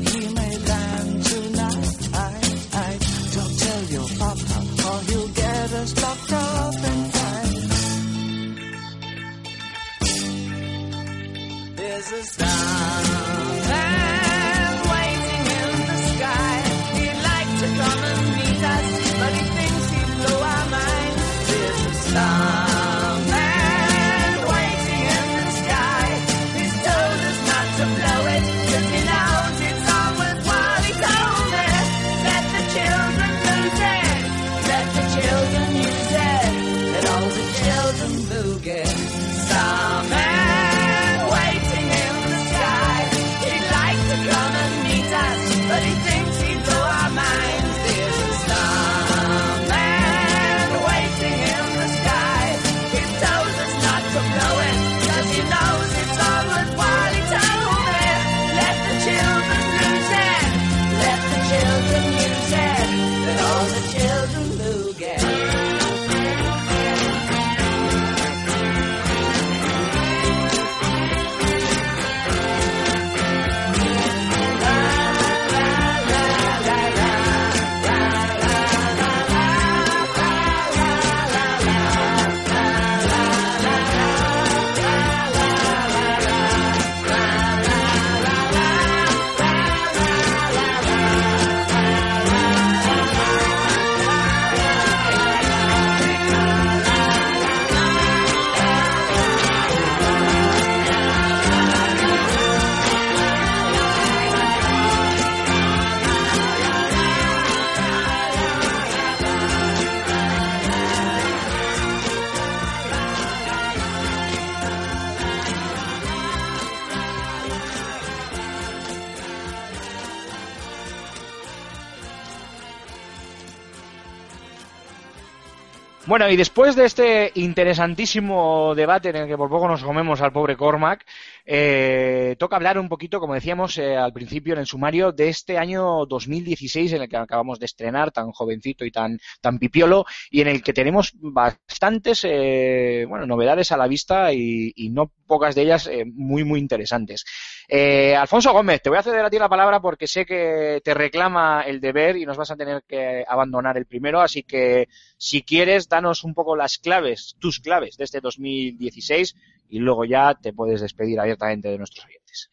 Bueno, y después de este interesantísimo debate en el que por poco nos comemos al pobre Cormac, eh, toca hablar un poquito, como decíamos eh, al principio en el sumario, de este año 2016 en el que acabamos de estrenar, tan jovencito y tan, tan pipiolo, y en el que tenemos bastantes eh, bueno, novedades a la vista y, no pocas de ellas eh, muy, muy interesantes. Eh, Alfonso Gómez, te voy a ceder a ti la palabra porque sé que te reclama el deber y nos vas a tener que abandonar el primero, así que si quieres, danos un poco las claves, tus claves de este 2016 y luego ya te puedes despedir abiertamente de nuestros oyentes.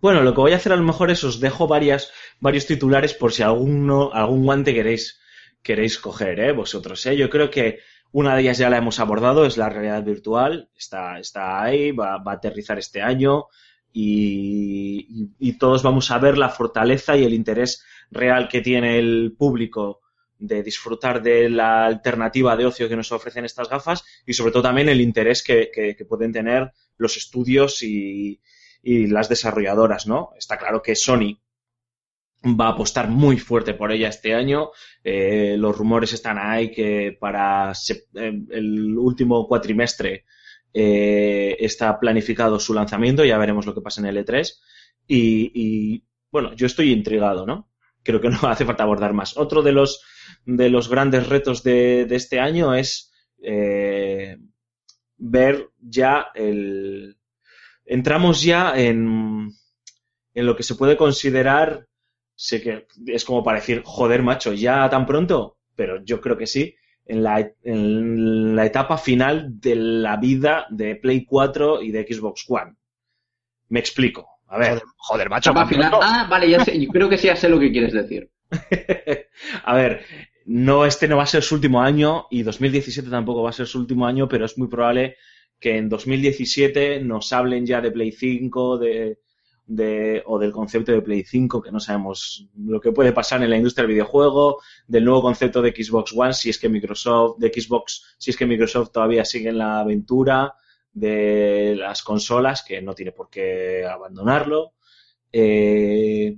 Bueno, lo que voy a hacer a lo mejor es os dejo varias, varios titulares por si alguno, algún guante queréis, queréis coger, ¿eh? Vosotros, ¿eh? Yo creo que una de ellas ya la hemos abordado, es la realidad virtual, está, está ahí, va, va a aterrizar este año y, todos vamos a ver la fortaleza y el interés real que tiene el público de disfrutar de la alternativa de ocio que nos ofrecen estas gafas y sobre todo también el interés que, pueden tener los estudios y, y las desarrolladoras, ¿no? Está claro que Sony va a apostar muy fuerte por ella este año. Eh, los rumores están ahí que para eh, el último cuatrimestre eh, está planificado su lanzamiento, ya veremos lo que pasa en el E3. Y, bueno, yo estoy intrigado, ¿no? Creo que no [laughs] hace falta abordar más. Otro de los, de los grandes retos de, de este año es eh, ver ya el... Entramos ya en, en lo que se puede considerar, sé que es como para decir, joder, macho, ya tan pronto, pero yo creo que sí, en la, en la etapa final de la vida de Play 4 y de Xbox One. Me explico. A ver, Joder, joder, macho, Etapa ¿tan final-? Ah, vale, ya sé, yo creo que sí ya sé lo que quieres decir. [laughs] a ver, no, este no va a ser su último año y 2017 tampoco va a ser su último año, pero es muy probable que en 2017 nos hablen ya de Play 5 de, de, o del concepto de Play 5, que no sabemos lo que puede pasar en la industria del videojuego, del nuevo concepto de Xbox One, si es que Microsoft, de Xbox, si es que Microsoft todavía sigue en la aventura de las consolas, que no tiene por qué abandonarlo. Eh,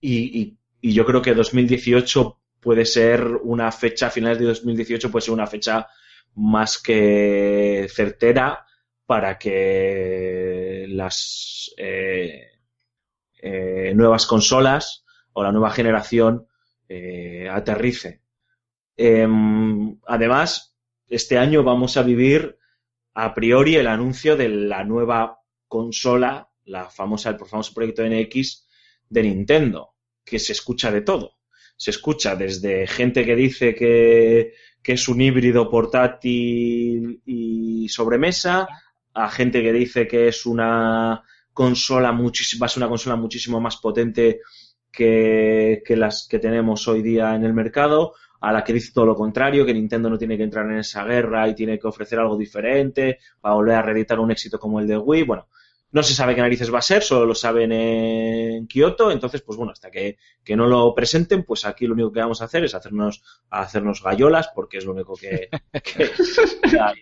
y, yo creo que 2018 puede ser una fecha, a finales de 2018 puede ser una fecha más que certera para que las eh, eh, nuevas consolas o la nueva generación eh, aterrice. Em, además, este año vamos a vivir a priori el anuncio de la nueva consola, la famosa, el famoso proyecto NX de Nintendo, que se escucha de todo. Se escucha desde gente que dice que, que es un híbrido portátil y sobremesa, a gente que dice que es una consola muchísimo, va a ser una consola muchísimo más potente que, que las que tenemos hoy día en el mercado, a la que dice todo lo contrario, que Nintendo no tiene que entrar en esa guerra y tiene que ofrecer algo diferente para volver a reeditar un éxito como el de Wii. Bueno, no se sabe qué narices va a ser, solo lo saben en Kioto, entonces, pues bueno, hasta que, que no lo presenten, pues aquí lo único que vamos a hacer es hacernos, hacernos gallolas, porque es lo único que, que- que [laughs] hay.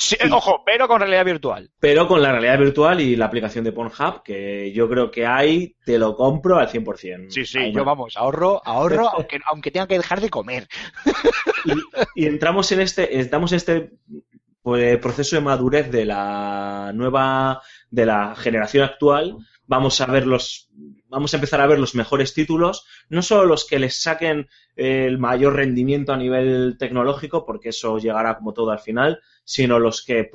Sí, ojo, pero con realidad virtual. pero con la realidad virtual y la aplicación de Pornhub, que yo creo que ahí te lo compro al 100%. Sí, sí, Ahí yo no. vamos, ahorro, ahorro, aunque, aunque tenga que dejar de comer. y, y entramos en este, estamos en este pues, proceso de madurez de la nueva, de la generación actual. Vamos a ver los, vamos a empezar a ver los mejores títulos, no solo los que les saquen el mayor rendimiento a nivel tecnológico, porque eso llegará como todo al final, sino los que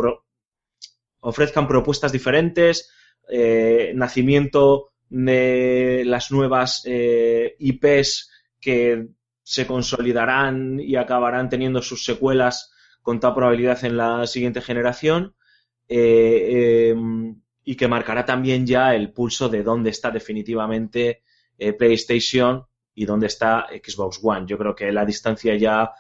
ofrezcan propuestas diferentes, eh, nacimiento de las nuevas eh, IPs que se consolidarán y acabarán teniendo sus secuelas con toda probabilidad en la siguiente generación eh, eh, y que marcará también ya el pulso de dónde está definitivamente PlayStation y dónde está Xbox One. Yo creo que la distancia ya,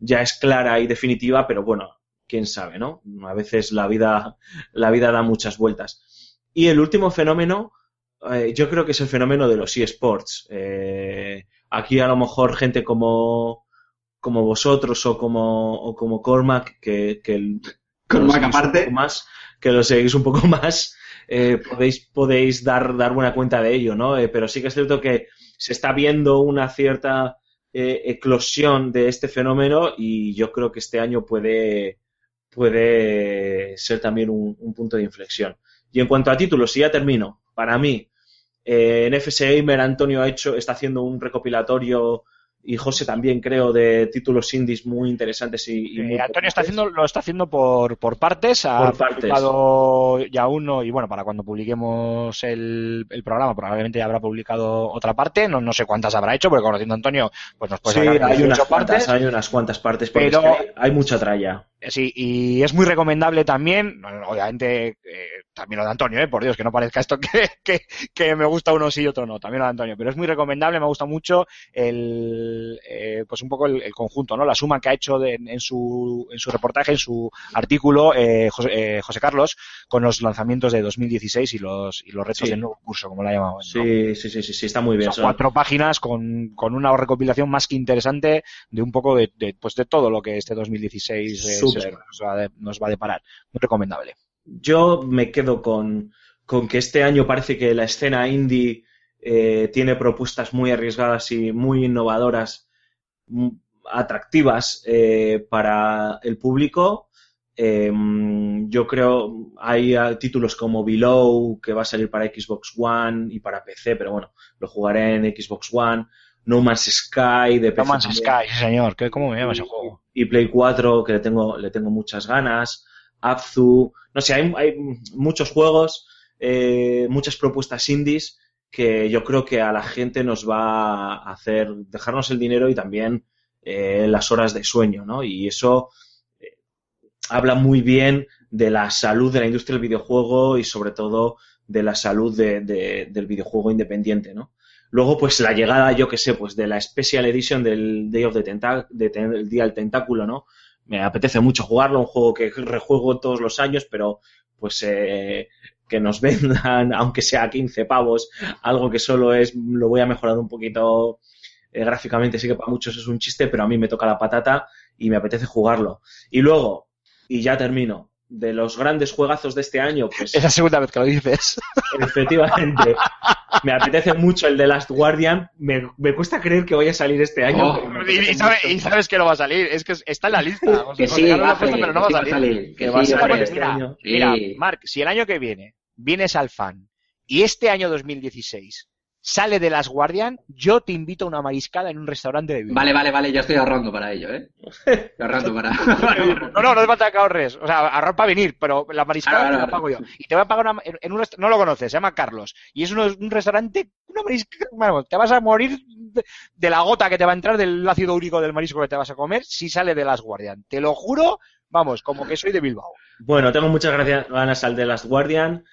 ya es clara y definitiva, pero bueno, quién sabe, ¿no? A veces la vida, la vida da muchas vueltas. Y el último fenómeno, eh, yo creo que es el fenómeno de los eSports. Eh, aquí a lo mejor gente como, como vosotros o como, o como Cormac, que, que el- Con lo Mac seguís un aparte. poco más, que lo seguís un poco [laughs] más, eh, podéis, podéis dar, dar buena cuenta de ello, ¿no? Eh, pero sí que es cierto que se está viendo una cierta eh, eclosión de este fenómeno y yo creo que este año puede, puede ser también un, un punto de inflexión. Y en cuanto a títulos, si ya termino, para mí, eh, en FS Gamer Antonio ha hecho, está haciendo un recopilatorio y José también creo de títulos indies muy interesantes y, y muy Eh, Antonio está haciendo, lo está haciendo por, por partes, ha Por partes. publicado ya uno, y bueno, para cuando publiquemos el, el programa probablemente ya habrá publicado otra parte, no, no sé cuántas habrá hecho, porque conociendo a Antonio, pues nos puede Sí, hay 18 unas partes. cuantas, hay unas cuantas partes, Pero- hay mucha tralla. Sí, y es muy recomendable también, obviamente, eh, también lo de Antonio, eh, por Dios, que no parezca esto [laughs] que, que, que me gusta uno sí y otro no, también lo de Antonio, pero es muy recomendable, me gusta mucho el, eh, pues un poco el, el conjunto, ¿no? La suma que ha hecho de- en, su, en su reportaje, en su artículo, eh, José, eh, José Carlos, con los lanzamientos de 2016 y los, y los retos Sí. del nuevo curso, como la llamamos. Sí, sí, sí, sí, sí, está muy bien. Son cuatro páginas con, con una recopilación más que interesante de un poco de, de, pues de todo lo que este 2016 eh, se- nos, va a deparar. Muy recomendable. Yo me quedo con, con que este año parece que la escena indie eh, tiene propuestas muy arriesgadas y muy innovadoras, mm, atractivas eh, para el público. Eh, yo creo hay ah, títulos como Below que va a salir para Xbox One y para PC, pero bueno, lo jugaré en Xbox One. No Man's Sky de No PC Man's también Sky, sí, señor. ¿Qué- ¿Cómo me llama ese juego? y Play 4 que le tengo, le tengo muchas ganas, Abzu, no sé, hay, hay muchos juegos, eh, muchas propuestas indies que yo creo que a la gente nos va a hacer dejarnos el dinero y también eh, las horas de sueño, ¿no? Y eso eh, habla muy bien de la salud de la industria del videojuego y sobre todo de la salud de- de- del videojuego independiente, ¿no? Luego, pues la llegada, yo que sé, pues de la Special Edition del Day of the Tentac de el Día del Tentáculo, ¿no? Me apetece mucho jugarlo, un juego que rejuego todos los años, pero pues eh, que nos [laughs] vendan, aunque sea a 15 pavos, algo que solo es, lo voy a mejorar un poquito eh, gráficamente, sí que para muchos es un chiste, pero a mí me toca la patata y me apetece jugarlo. Y luego, y ya termino, de los grandes juegazos de este año, pues Es la segunda vez que lo dices. efectivamente, me apetece mucho el de Last Guardian. Me, me cuesta creer que vaya a salir este año. Oh, Y, y sabe- y sabes que no va a salir. Es que está en la lista. Que sí, va a salir, pero no va a salir. Que va a salir este año. Mira, Sí. Marc, si el año que viene vienes al fan y este año 2016 sale de Las Guardian, yo te invito a una mariscada en un restaurante de Bilbao. Vale, vale, vale, yo estoy ahorrando para ello, ¿eh? [laughs] Estoy ahorrando para... No, no, no hace falta que ahorres. O sea, ahorrar para venir, pero la mariscada Ah, te la pago yo. Y te voy a pagar una- en, un rest- no lo conoces, se llama Carlos. Y es un restaurante, una mariscada, bueno, te vas a morir de, de la gota que te va a entrar del ácido úrico del marisco que te vas a comer si sale de Las Guardian. Te lo juro, vamos, como que soy de Bilbao. Bueno, tengo muchas gracias, ganas al de Last Guardian.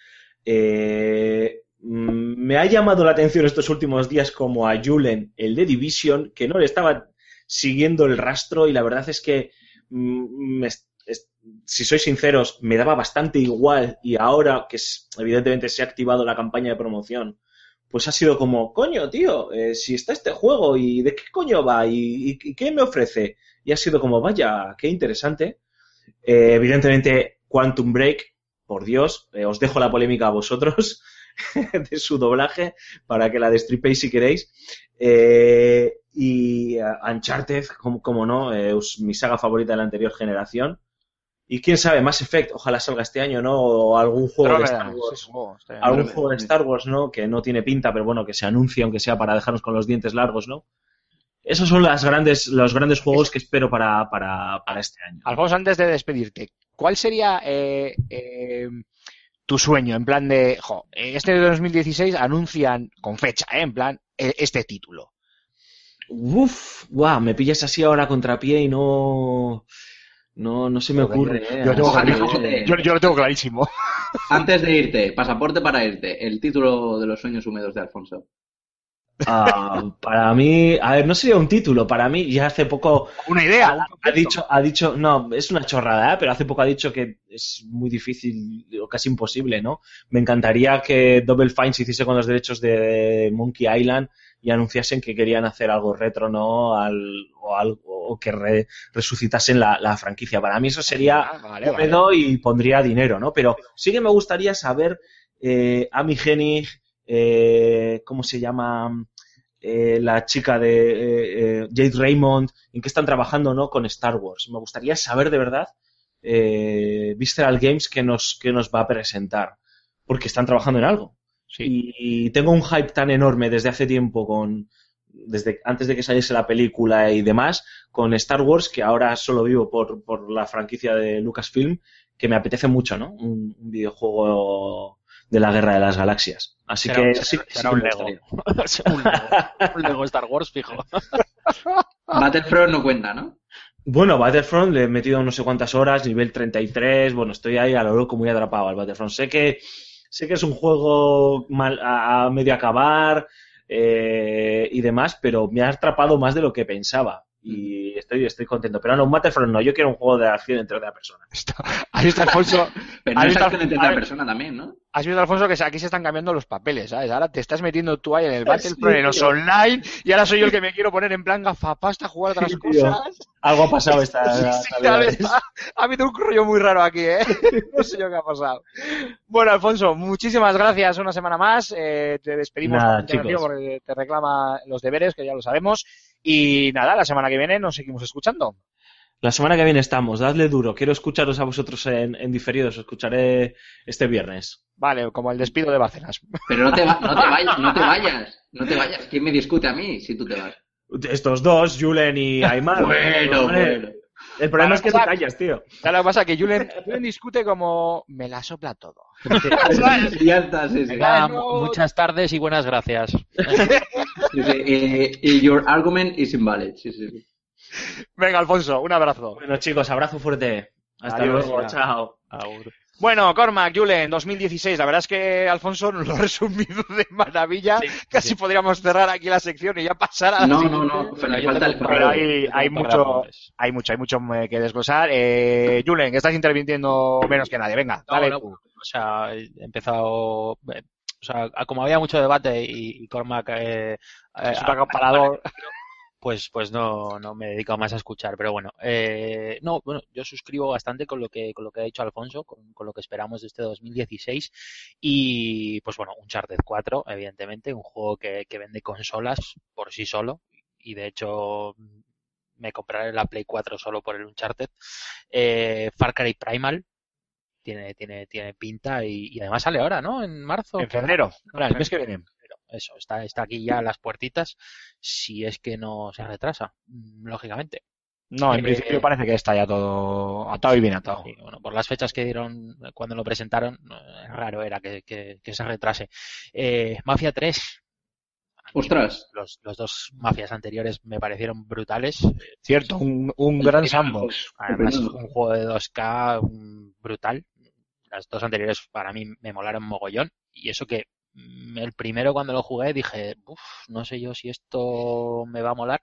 Eh, me ha llamado la atención estos últimos días como a Julen, el de Division, que no le estaba siguiendo el rastro y la verdad es que, mm, si sois sinceros, me daba bastante igual y ahora que evidentemente se ha activado la campaña de promoción, pues ha sido como, coño, tío, eh, si está este juego y de qué coño va y qué me ofrece. Y ha sido como, vaya, qué interesante. Eh, evidentemente Quantum Break, por Dios, eh, os dejo la polémica a vosotros [laughs] [laughs] de su doblaje para que la destripéis si queréis. Eh, y eh, Uncharted, como, como no, eh, es mi saga favorita de la anterior generación. Y quién sabe, Mass Effect, ojalá salga este año, ¿no? O algún juego de Star Wars. sí, Algún juego de. Star Wars, ¿no? Que no tiene pinta, pero bueno, que se anuncie, aunque sea para dejarnos con los dientes largos, ¿no? Esos son las grandes, los grandes juegos que espero para, para, para este año. Alfonso, antes de despedirte, ¿cuál sería eh, eh, tu sueño? En plan de, jo, este de 2016 anuncian con fecha, eh, en plan, eh, este título. Uf, guau, me pillas así ahora a contrapié y no, no, no se me ocurre. eh, yo tengo así, clarísimo. Yo, yo lo tengo clarísimo. Antes de irte, pasaporte para irte, el título de los sueños húmedos de Alfonso. Ah, para mí, a ver, no sería un título, para mí ya hace poco Una idea. ha, dicho, ha dicho, no, es una chorrada, ¿eh? pero hace poco ha dicho que es muy difícil o casi imposible, ¿no? Me encantaría que Double Fine se hiciese con los derechos de Monkey Island y anunciasen que querían hacer algo retro, ¿no? Al, o, algo, o que re- resucitasen la, la franquicia. Para mí eso sería Ah, vale, vale. húmedo y pondría dinero, ¿no? Pero sí que me gustaría saber eh, Amy Hennig, eh, ¿cómo se llama? Eh, la chica de eh, eh, Jade Raymond, en qué están trabajando, ¿no? Con Star Wars. Me gustaría saber de verdad eh, Visceral Games que nos, que nos va a presentar, porque están trabajando en algo. Sí. Y tengo un hype tan enorme desde hace tiempo con desde antes de que saliese la película y demás con Star Wars que ahora solo vivo por, por la franquicia de Lucasfilm que me apetece mucho, ¿no? Un, un videojuego de la Guerra de las Galaxias. Así Será- que será- sí, será sí un Lego. [laughs] un, Lego, un Lego Star Wars fijo. [laughs] Battlefront no cuenta, ¿no? Bueno, Battlefront le he metido no sé cuántas horas, nivel 33, bueno, estoy ahí a lo loco muy atrapado al Battlefront. Sé que sé que es un juego mal, a, a medio acabar eh, y demás, pero me ha atrapado más de lo que pensaba y estoy estoy contento. Pero no, un Battlefront no, yo quiero un juego de acción en tercera persona. [laughs] Ahí está Alfonso. [laughs] Pero no es está- acción en tercera persona también, ¿no? Has visto, Alfonso, que aquí se están cambiando los papeles, ¿sabes? Ahora te estás metiendo tú ahí en el [laughs] Sí, Battlefront, en los online, y ahora soy yo el que me quiero poner en plan gafapasta a jugar otras Sí, tío. cosas. Algo ha pasado esta Sí, sí. ¿sabes? Ha, ha habido un rollo muy raro aquí, ¿eh? No sé yo qué ha pasado. Bueno, Alfonso, muchísimas gracias una semana más. Eh, te despedimos Nada, porque te reclama los deberes, que ya lo sabemos. Y nada, la semana que viene nos seguimos escuchando. La semana que viene estamos, dadle duro. Quiero escucharos a vosotros en, en diferido, os escucharé este viernes. Vale, como el despido de Bárcenas. [laughs] Pero no te, va- no te vayas, no te vayas, no te vayas. ¿Quién me discute a mí si tú te vas? Estos dos, Julen y Aymar. Bueno, bueno. El problema Para es que te empezar- callas, tío. Ya lo que pasa es que Julen, Julen discute como me la sopla todo. [laughs] sí, sí. Venga, no- muchas tardes y buenas gracias. [laughs] Sí, sí, Y, y your argument is invalid. Sí, sí, sí. Venga, Alfonso, un abrazo. Bueno, chicos, abrazo fuerte. Hasta Adiós. luego, chao. Bueno, Cormac, Julen, 2016. La verdad es que Alfonso nos lo ha resumido de maravilla. Casi podríamos cerrar aquí la sección y ya pasar a la No, no, no. Pero yo falta el Pero hay, hay mucho, hay mucho, hay mucho eh, que desglosar. Eh, Julen, que estás interviniendo menos que nadie. Venga, No, dale no, o sea, he empezado. O sea, como había mucho debate y, y Cormac. Eh, eh, Es un acaparador. [laughs] pues, pues no, no me dedico más a escuchar. Pero bueno, eh, no, bueno, yo suscribo bastante con lo que, con lo que ha dicho Alfonso, con, con lo que esperamos de este 2016. Y pues bueno, Uncharted 4, evidentemente, un juego que, que vende consolas por sí solo. Y de hecho, me compraré la Play 4 solo por el Uncharted. Eh, Far Cry Primal. Tiene, tiene, tiene pinta y, y además sale ahora, ¿no? En marzo. En febrero. Ahora, el mes que viene. Pero eso, está, está aquí ya a las puertitas, si es que no se retrasa, mm, lógicamente. No, en Eh, principio parece que está ya todo atado y bien atado. Bueno, por las fechas que dieron cuando lo presentaron, eh, raro era que, que- que se retrase. Eh, Mafia 3. Ostras. Los, los dos mafias anteriores me parecieron brutales. Cierto, un, un gran sandbox. Además, Estupendo. un juego de 2K mm, brutal. Las dos anteriores para mí me molaron mogollón. Y eso que mm, el primero cuando lo jugué dije, uff, no sé yo si esto me va a molar.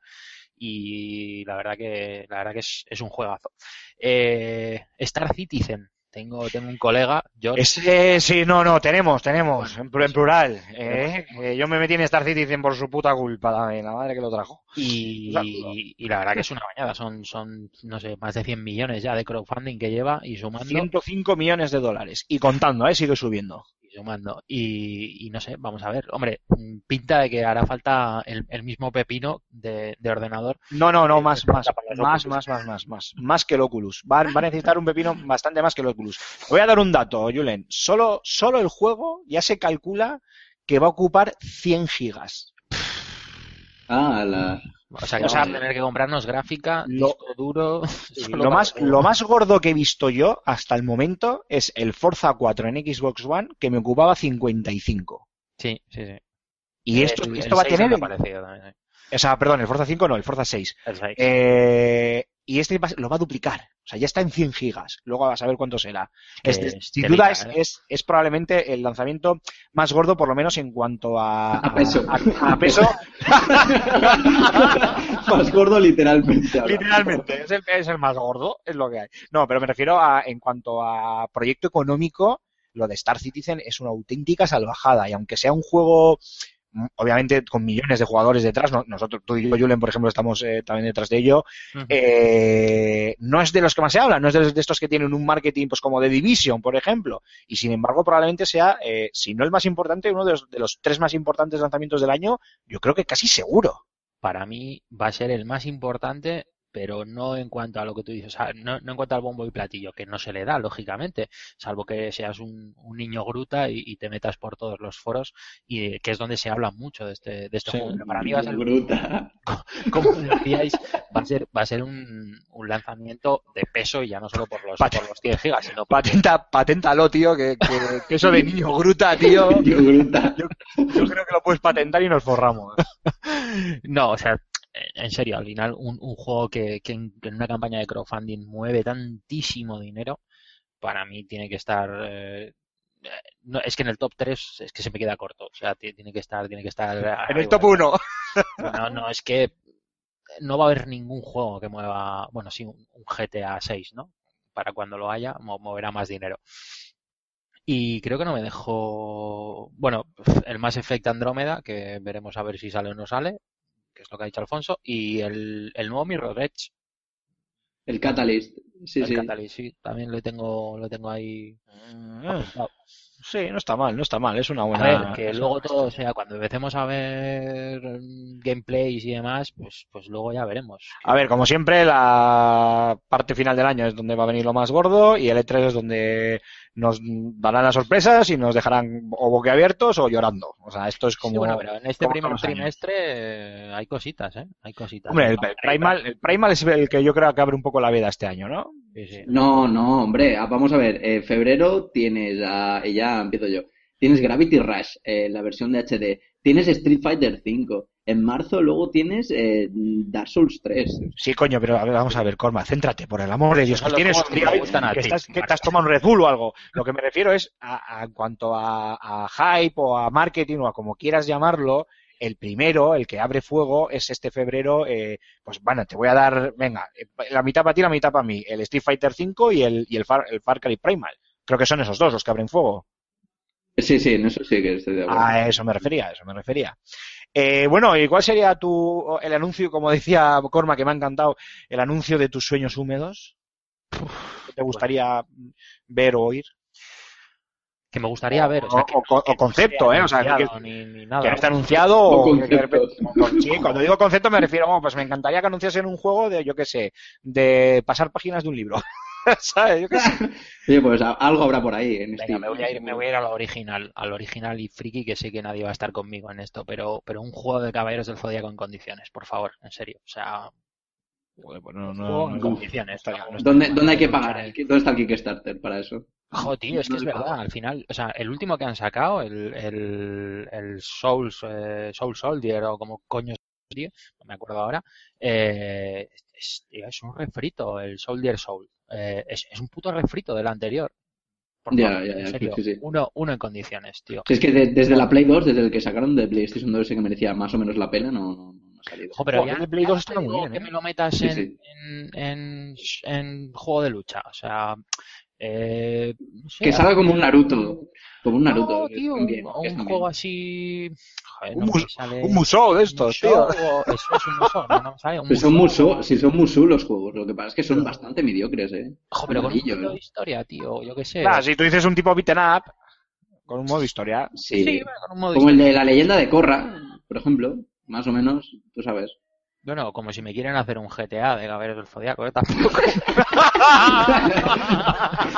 Y la verdad que, la verdad que es, es un juegazo. Eh, Star Citizen tengo, tengo un colega, George, Ese, sí, no, no, tenemos, tenemos, en, pl- en plural. ¿eh? Eh, yo me metí en Star Citizen por su puta culpa también, la madre que lo trajo. y, y la verdad que es una bañada. Son, son, no sé, más de 100 millones ya de crowdfunding que lleva y sumando. 105 millones de dólares. Y contando, ¿eh? Sigue subiendo. Y sumando. Y, y no sé, vamos a ver. Hombre, mm, pinta de que hará falta el, el mismo pepino de, de ordenador. No, no, no, más, más, más, Oculus. más, más, más, más, más que el Oculus. Va, va a necesitar un pepino bastante más que el Oculus. Voy a dar un dato, Julen. Solo, solo el juego ya se calcula que va a ocupar 100 gigas. Ah, la... O sea que O sea, vamos a tener que comprarnos gráfica, lo- disco duro. [laughs] Lo más, lo más gordo que he visto yo hasta el momento es el Forza 4 en Xbox One, que me ocupaba 55. Sí, sí, sí. Y esto, El- esto el va a 6 tener... me ha parecido también, sí. O sea, perdón, el Forza 5 no, el Forza 6. El 6. Eh, y este va- lo va a duplicar. O sea, ya está en 100 gigas. Luego vas a ver cuánto será. Este, es sin duda es, ¿eh? es, es probablemente el lanzamiento más gordo, por lo menos en cuanto a, [laughs] A peso. a- a peso. [laughs] Más gordo literalmente. ahora. Literalmente, es el, es el más gordo, es lo que hay. No, pero me refiero a, en cuanto a proyecto económico, lo de Star Citizen es una auténtica salvajada. Y aunque sea un juego, obviamente, con millones de jugadores detrás, no- nosotros, tú y yo, Julen, por ejemplo, estamos eh, también detrás de ello, eh, no es de los que más se habla, no es de, los- de estos que tienen un marketing pues como de Division, por ejemplo, y sin embargo probablemente sea, eh, si no el más importante, uno de los, de los tres más importantes lanzamientos del año, yo creo que casi seguro. para mí va a ser el más importante, pero no en cuanto a lo que tú dices, o sea, no, no en cuanto al bombo y platillo, que no se le da, lógicamente, salvo que seas un, un niño gruta y, y te metas por todos los foros, y que es donde se habla mucho de este, de este Sí. juego. Pero para mí va a ser, Bruta. [laughs] como decíais, va a ser, va a ser un, un lanzamiento de peso y ya no solo por los, Pat- por los 100 gigas, sino Patenta, paténtalo, tío, que, que- [laughs] que eso de niño gruta, tío, Tío, bruta. yo creo que lo puedes patentar y nos forramos. No, o sea, en serio, al final un, un juego que, que en, que en una campaña de crowdfunding mueve tantísimo dinero, para mí tiene que estar... eh, no, es que en el top 3 es que se me queda corto. O sea, ti- tiene que estar, tiene que estar [laughs] En el top 1. No, no, es que no va a haber ningún juego que mueva, bueno, sí, un, un GTA 6, ¿no? Para cuando lo haya, mo- moverá más dinero. Y creo que no me dejó, bueno, el Mass Effect Andrómeda, que veremos a ver si sale o no sale, que es lo que ha dicho Alfonso, y el, el nuevo Mirror Edge, El Catalyst. Sí, el sí. Catalyst, sí, también lo tengo, lo tengo ahí apuntado. Sí, no está mal, no está mal, es una A buena... ver, que luego todo, o sea, cuando empecemos a ver gameplays y demás, pues, pues luego ya veremos. A ver, como siempre, la parte final del año es donde va a venir lo más gordo y el E3 es donde nos darán las sorpresas y nos dejarán o boquiabiertos o llorando. O sea, esto es como... Sí, bueno, pero en este primer trimestre eh, hay cositas, ¿eh? Hay cositas. Hombre, el, el Primal, el Primal es el que yo creo que abre un poco la veda este año, ¿no? Sí, sí. No, no, hombre, ah, vamos a ver, en febrero tienes, a, y ya empiezo yo, tienes Gravity Rush, eh, la versión de HD, tienes Street Fighter V, en marzo luego tienes eh, Dark Souls 3. Sí, coño, pero a ver, vamos a ver, Corma, céntrate, por el amor de Dios, que tienes un día te gustan a que, ti, estás, que has tomado un Red Bull o algo. Lo que me refiero es a, a- en cuanto a, a hype o a marketing o a como quieras llamarlo, el primero, el que abre fuego, es este febrero, eh, pues bueno, te voy a dar, venga, eh, la mitad para ti, la mitad para mí, el Street Fighter V y el, y el, Far, el Far Cry Primal. Creo que son esos dos los que abren fuego. Sí, sí, en eso sí que estoy de acuerdo. A eso me refería, a eso me refería. Eh, bueno, ¿y cuál sería tu, el anuncio, como decía Corma, que me ha encantado, el anuncio de tus sueños húmedos? ¿Qué te gustaría ver o oír? Que me gustaría ver. O, sea, O- que- o- o que no concepto, ¿eh? O sea, que- ni, ni nada. Que no está anunciado O. Sí, cuando digo concepto me refiero, oh, pues me encantaría que anunciasen un juego de, yo qué sé, de pasar páginas de un libro. [laughs] ¿Sabes? Yo qué sé. [laughs] Oye, pues a- algo habrá por ahí en Venga, Steam. me voy a ir, me voy a ir al original, al original y friki, que sé que nadie va a estar conmigo en esto, pero, pero un juego de Caballeros del Zodíaco en condiciones, por favor, en serio. O sea, pues no, no, juego en no- condiciones. estaría- no- no ¿Dónde, ¿Dónde hay que pagar? ¿Dónde está el Kickstarter para eso? Jo, tío, es que es verdad, al final, o sea, el último que han sacado, el, el, el Souls, eh, Soul Soldier o como coño llama, no me acuerdo ahora, eh, es, tío, es un refrito, el Soldier Soul. Eh, es, es un puto refrito del anterior. Por Ya, favor, ya, en ya, serio, sí, sí. Uno, uno en condiciones, tío. Si es que de- desde la Play 2, desde el que sacaron de PlayStation 2 ese que merecía más o menos la pena, no. Ojo, pero Joder, ya, el de Play ya 2 no está muy bien, que ¿eh? me lo metas Sí, en, sí. En, en, en juego de lucha. O sea, eh, no sé, Que salga como un Naruto. Como un No, Naruto. tío, están un, bien, juego bien. así. Joder, Un, no mus- sale- un musou de estos, Musou, tío. o- Eso es un musou, no, no me sale. Un Pues son musou. musu, si son musu los juegos, lo que pasa es que son bastante mediocres, eh. Ojo, pero con un poquito de historia, tío. Yo qué sé. Claro, si tú dices un tipo beaten up, con un modo historia. Sí. Sí, bueno, con un modo Como el historia. de la leyenda de Korra, por ejemplo, más o menos, tú sabes. Bueno, como si me quieren hacer un GTA de Gabriel del Zodiaco, ¿eh? Tampoco. [laughs]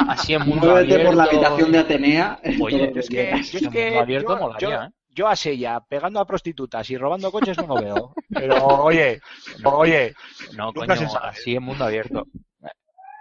Así en mundo Muévete abierto. por la habitación de Atenea. Oye, Yo es que yo es En que mundo abierto yo, molaría, yo- ¿eh? yo a Sella pegando a prostitutas y robando coches no lo veo. [laughs] Pero oye, oye, No, coño, así en mundo abierto.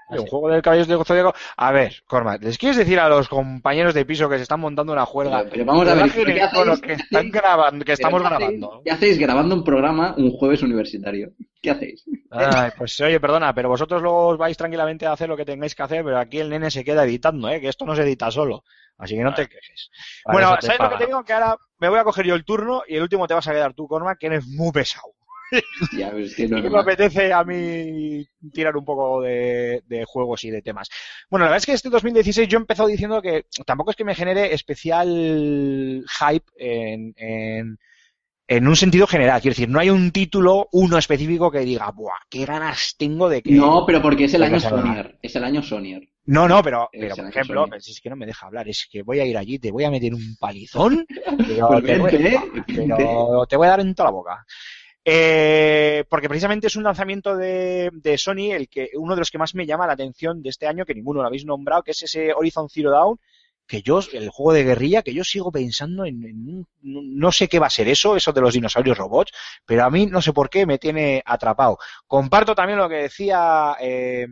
Un juego del Caballeros de Zodíaco. A ver, Cormac, ¿les quieres decir a los compañeros de piso que se están montando una juelga? Pero, pero vamos a que ver, ¿qué hacéis? tono, que ¿Qué están grabando, que estamos ¿Pero qué grabando? ¿Qué hacéis grabando un programa un jueves universitario? ¿Qué hacéis? Ay, pues oye, perdona, pero vosotros luego os vais tranquilamente a hacer lo que tengáis que hacer, pero aquí el nene se queda editando, ¿eh? que esto no se edita solo. Así que no te quejes. Para Bueno, ¿sabes lo que te digo? Que ahora me voy a coger yo el turno y el último te vas a quedar tú, Cormac, que eres muy pesado. [laughs] Ya, es que Y no [laughs] que es me apetece a mí tirar un poco de, de juegos y de temas. Bueno, la verdad es que este 2016 yo he empezado diciendo que tampoco es que me genere especial hype en, en, en un sentido general. Quiero decir, no hay un título, uno específico que diga, ¡buah! ¡Qué ganas tengo de que. No, pero porque es el año. Sonyer. Es el año Sonyer. No, no, pero, pero por ejemplo, Sony. es que no me deja hablar, es que voy a ir allí, te voy a meter un palizón, [laughs] pero, te, voy, pero te voy a dar en toda la boca. Eh, porque precisamente es un lanzamiento de, Sony el que uno de los que más me llama la atención de este año, que ninguno lo habéis nombrado, que es ese Horizon Zero Dawn, que yo, el juego de guerrilla, que yo sigo pensando en, no sé qué va a ser eso, eso de los dinosaurios robots, pero a mí no sé por qué me tiene atrapado. Comparto también lo que decía eh,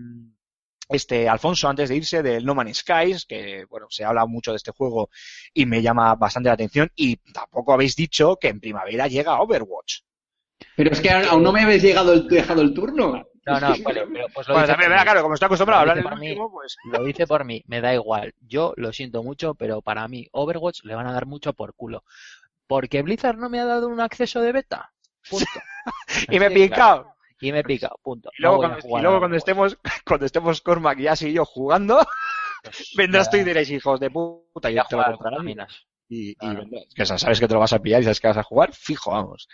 este Alfonso antes de irse del No Man's Skies, que bueno, se habla mucho de este juego y me llama bastante la atención, y tampoco habéis dicho que en primavera llega Overwatch. Pero es que aún aún no me habéis llegado el, dejado el turno. No, no, vale, pero pues lo Bueno, dice también, claro, como estoy acostumbrado a hablar el por mí. pues Lo dice por mí, me da igual. Yo lo siento mucho, pero para mí Overwatch le van a dar mucho por culo. Porque Blizzard no me ha dado un acceso de beta. Punto. [laughs] y me he claro. picado. Y me he picado, punto. Y luego, No cuando, y luego estemos [laughs] cuando estemos Cormac y así yo jugando, Pues, [laughs] vendrás tú y diréis hijos de puta y ya te lo jugar Y, y. Que sabes que te lo vas a pillar y sabes que vas a jugar, fijo, vamos.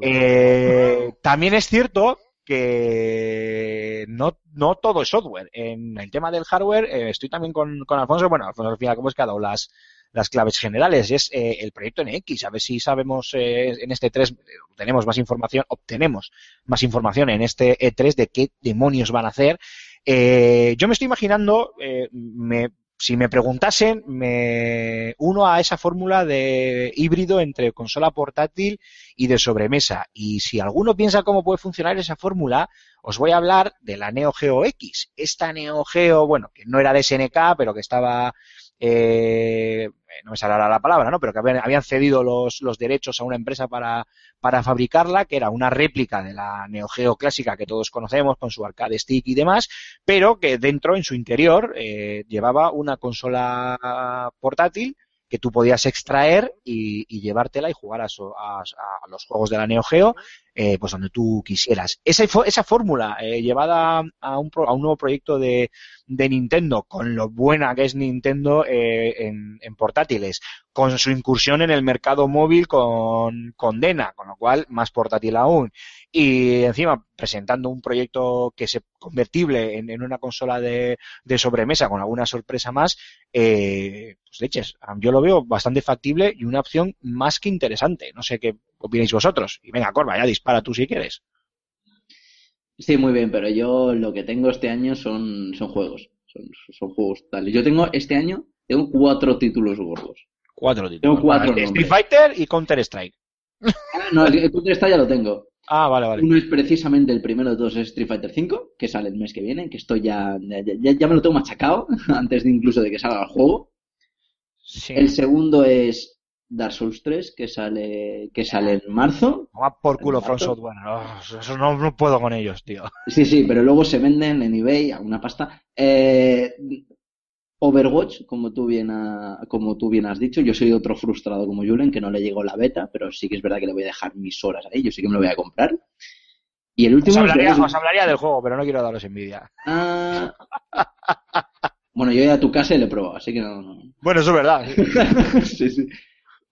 Eh, también es cierto que no, no todo es software. En el tema del hardware eh, estoy también con, con Alfonso. Bueno, Alfonso al final como es que ha dado las, las claves generales. Es eh, el proyecto NX. A ver si sabemos eh, en este 3 tenemos más información, obtenemos más información en este E3 de qué demonios van a hacer. Eh, yo me estoy imaginando, me, si me preguntasen, me uno a esa fórmula de híbrido entre consola portátil y de sobremesa. Y si alguno piensa cómo puede funcionar esa fórmula, os voy a hablar de la Neo Geo X. Esta Neo Geo, bueno, que no era de SNK, pero que estaba, eh, no me ahora la palabra, ¿no? Pero que habían, habían cedido los, los derechos a una empresa para, para fabricarla, que era una réplica de la Neo Geo clásica que todos conocemos, con su arcade stick y demás, pero que dentro, en su interior, eh, llevaba una consola portátil que tú podías extraer y, llevártela y jugar a los juegos de la Neo Geo eh, pues donde tú quisieras. Esa, esa fórmula eh, llevada a un, pro- a un nuevo proyecto de, de Nintendo, con lo buena que es Nintendo eh, en, en portátiles, con su incursión en el mercado móvil con, con Dena, con lo cual más portátil aún, y encima presentando un proyecto que se convertible en, en una consola de, de sobremesa con alguna sorpresa más, eh, pues leches, yo lo veo bastante factible y una opción más que interesante. No sé qué opináis vosotros. Y venga, Corva, ya dispara tú si quieres. Sí, muy bien, pero yo lo que tengo este año son, son juegos. Son, son juegos tales. Yo tengo este año, tengo cuatro títulos gordos. Cuatro Tengo cuatro Street. Fighter y Counter Strike. Ah, no, el Counter Strike ya lo tengo. Ah, vale, vale. Uno es precisamente el primero de todos, es Street Fighter V, que sale el mes que viene, que estoy ya, ya, ya- ya me lo tengo machacado, [laughs] antes de incluso de que salga el juego. Sí. El segundo es Dark Souls 3, que sale, que sale en marzo. Toma por culo ¿El From? Software. Oh, eso no, no puedo con ellos, tío. Sí, sí, pero luego se venden en eBay a una pasta. Eh, Overwatch, como tú bien, ha- como tú bien has dicho, yo soy otro frustrado como Julen, que no le llegó la beta, pero sí que es verdad que le voy a dejar mis horas ahí, yo sí que me lo voy a comprar. Y el Os último es hablaría, os hablaría del juego, pero no quiero daros envidia. Ah. [laughs] Bueno, yo he ido a tu casa y le he probado, así que no. no. Bueno, eso es verdad. [laughs] Sí, sí.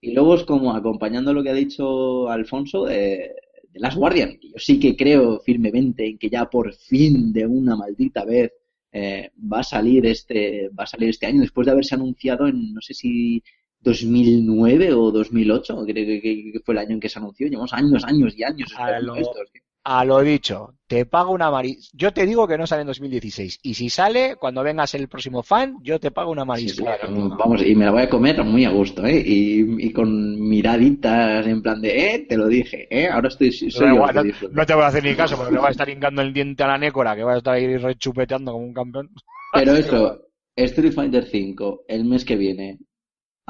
Y luego es como acompañando lo que ha dicho Alfonso de, de Last Guardian. que Yo sí que creo firmemente en que ya por fin, de una maldita vez, eh, va a salir este, va a salir este año después de haberse anunciado en no sé si 2009 o 2008, creo que, fue el año en que se anunció. Llevamos años, años y años A esperando lo- esto. A lo dicho, te pago una mariscada. Yo te digo que no sale en 2016. Y si sale, cuando vengas el próximo fan, yo te pago una Sí, sí, mariscada. vamos, y me la voy a comer muy a gusto, ¿eh? Y, y con miraditas en plan de, eh, te lo dije, ¿eh? Ahora estoy, soy igual, no, te voy a hacer ni caso, porque le va a estar hincando el diente a la nécora, que va a estar ahí rechupeteando como un campeón. Pero eso, Street Fighter V, el mes que viene,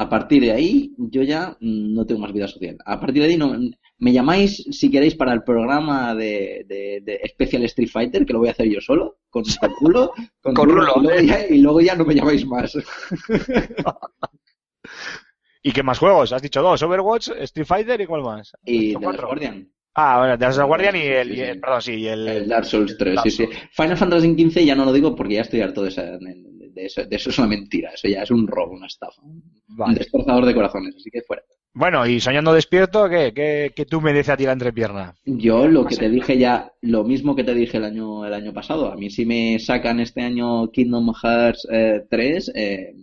a partir de ahí, yo ya mm, no tengo más vida social. A partir de ahí, no, me llamáis si queréis para el programa de, de, de Special Street Fighter, que lo voy a hacer yo solo, con [laughs] con rulo, con, Con rulo, rulo. y, luego ya, y luego ya no me llamáis más. [laughs] ¿Y qué más juegos? Has dicho dos, Overwatch, Street Fighter y cuál más. Y de Last. Guardian. Ah, bueno, The Last Guardian y el, Sí, y sí. el- perdón, sí, y el, El Dark Souls 3, Dark sí, sí. Souls. Final Fantasy XV ya no lo digo porque ya estoy harto de, esa, de, eso, de eso es una mentira, eso ya es un robo, una estafa, un destrozador de corazones, así que fuera. Bueno, y soñando despierto, ¿qué? ¿Qué, qué tú me dices a ti la entrepierna? Yo lo que te dije ya, lo mismo que te dije el año, el año pasado, a mí si me sacan este año Kingdom Hearts eh, 3, eh,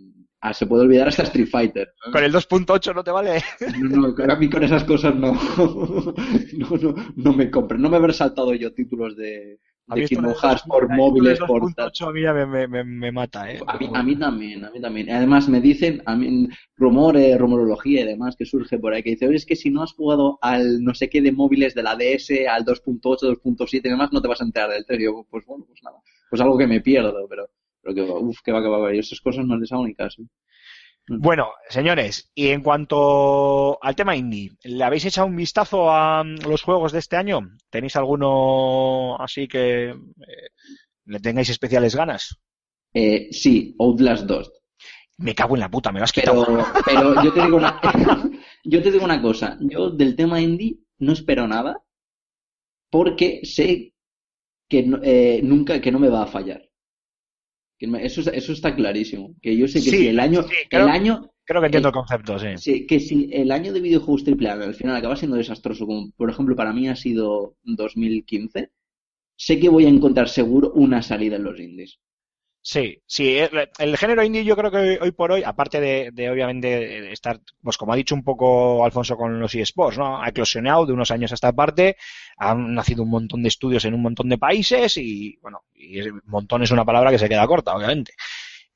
ah, se puede olvidar hasta Street Fighter. [laughs] ¿Con el 2.8 no te vale? No, no, a mí con esas cosas no, [laughs] no, no, no me compro, no me haber saltado yo títulos de, de 2.8, por móviles, por 2.8 a mí ya me, me, me, mata, ¿eh? A mí, a mí también, a mí también. Además me dicen, a mí, rumores, rumorología y demás que surge por ahí, que dice, oye, es que si no has jugado al no sé qué de móviles de la DS, al 2.8, 2.7 y demás, no te vas a enterar del 3. Y yo, pues bueno, pues nada, pues algo que me pierdo, pero, pero que, uff, que va, que va, que va. Yo esas cosas no les hago ni caso. Bueno, señores, y en cuanto al tema indie, ¿le habéis echado un vistazo a mm, los juegos de este año? ¿Tenéis alguno así que eh, le tengáis especiales ganas? Eh, sí, Outlast 2. Me cago en la puta, me lo has quitado. Pero, [laughs] pero yo te digo una, [laughs] [laughs] yo te digo una cosa, yo del tema indie no espero nada porque sé que eh, nunca, que no me va a fallar. Eso, es- eso está clarísimo. Que yo sé que Sí, si el año, sí, creo- el año, Creo que entiendo eh, el concepto, sí. sí, que si el año de videojuegos triple A al final acaba siendo desastroso, como por ejemplo para mí ha sido 2015, sé que voy a encontrar seguro una salida en los indies. Sí, sí, el, el género indie yo creo que hoy por hoy, aparte de, de obviamente estar, pues como ha dicho un poco Alfonso con los eSports, ¿no? Ha eclosionado de unos años a esta parte, han nacido un montón de estudios en un montón de países y, bueno, y montón es una palabra que se queda corta, obviamente.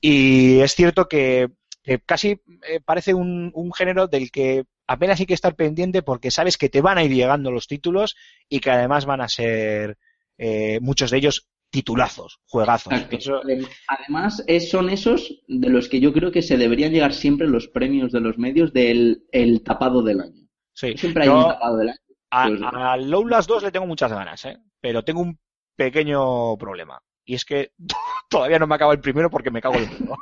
Y es cierto que, que casi eh, parece un, un género del que apenas hay que estar pendiente porque sabes que te van a ir llegando los títulos y que además van a ser eh, muchos de ellos titulazos, juegazos. Eso- Además, son esos de los que yo creo que se deberían llegar siempre los premios de los medios del el tapado del año. Sí. Siempre hay Yo un tapado del año. a, Pues- a Lowlands 2 le tengo muchas ganas, ¿eh? pero tengo un pequeño problema. Y es que [laughs] todavía no me acaba el primero porque me cago en el mundo.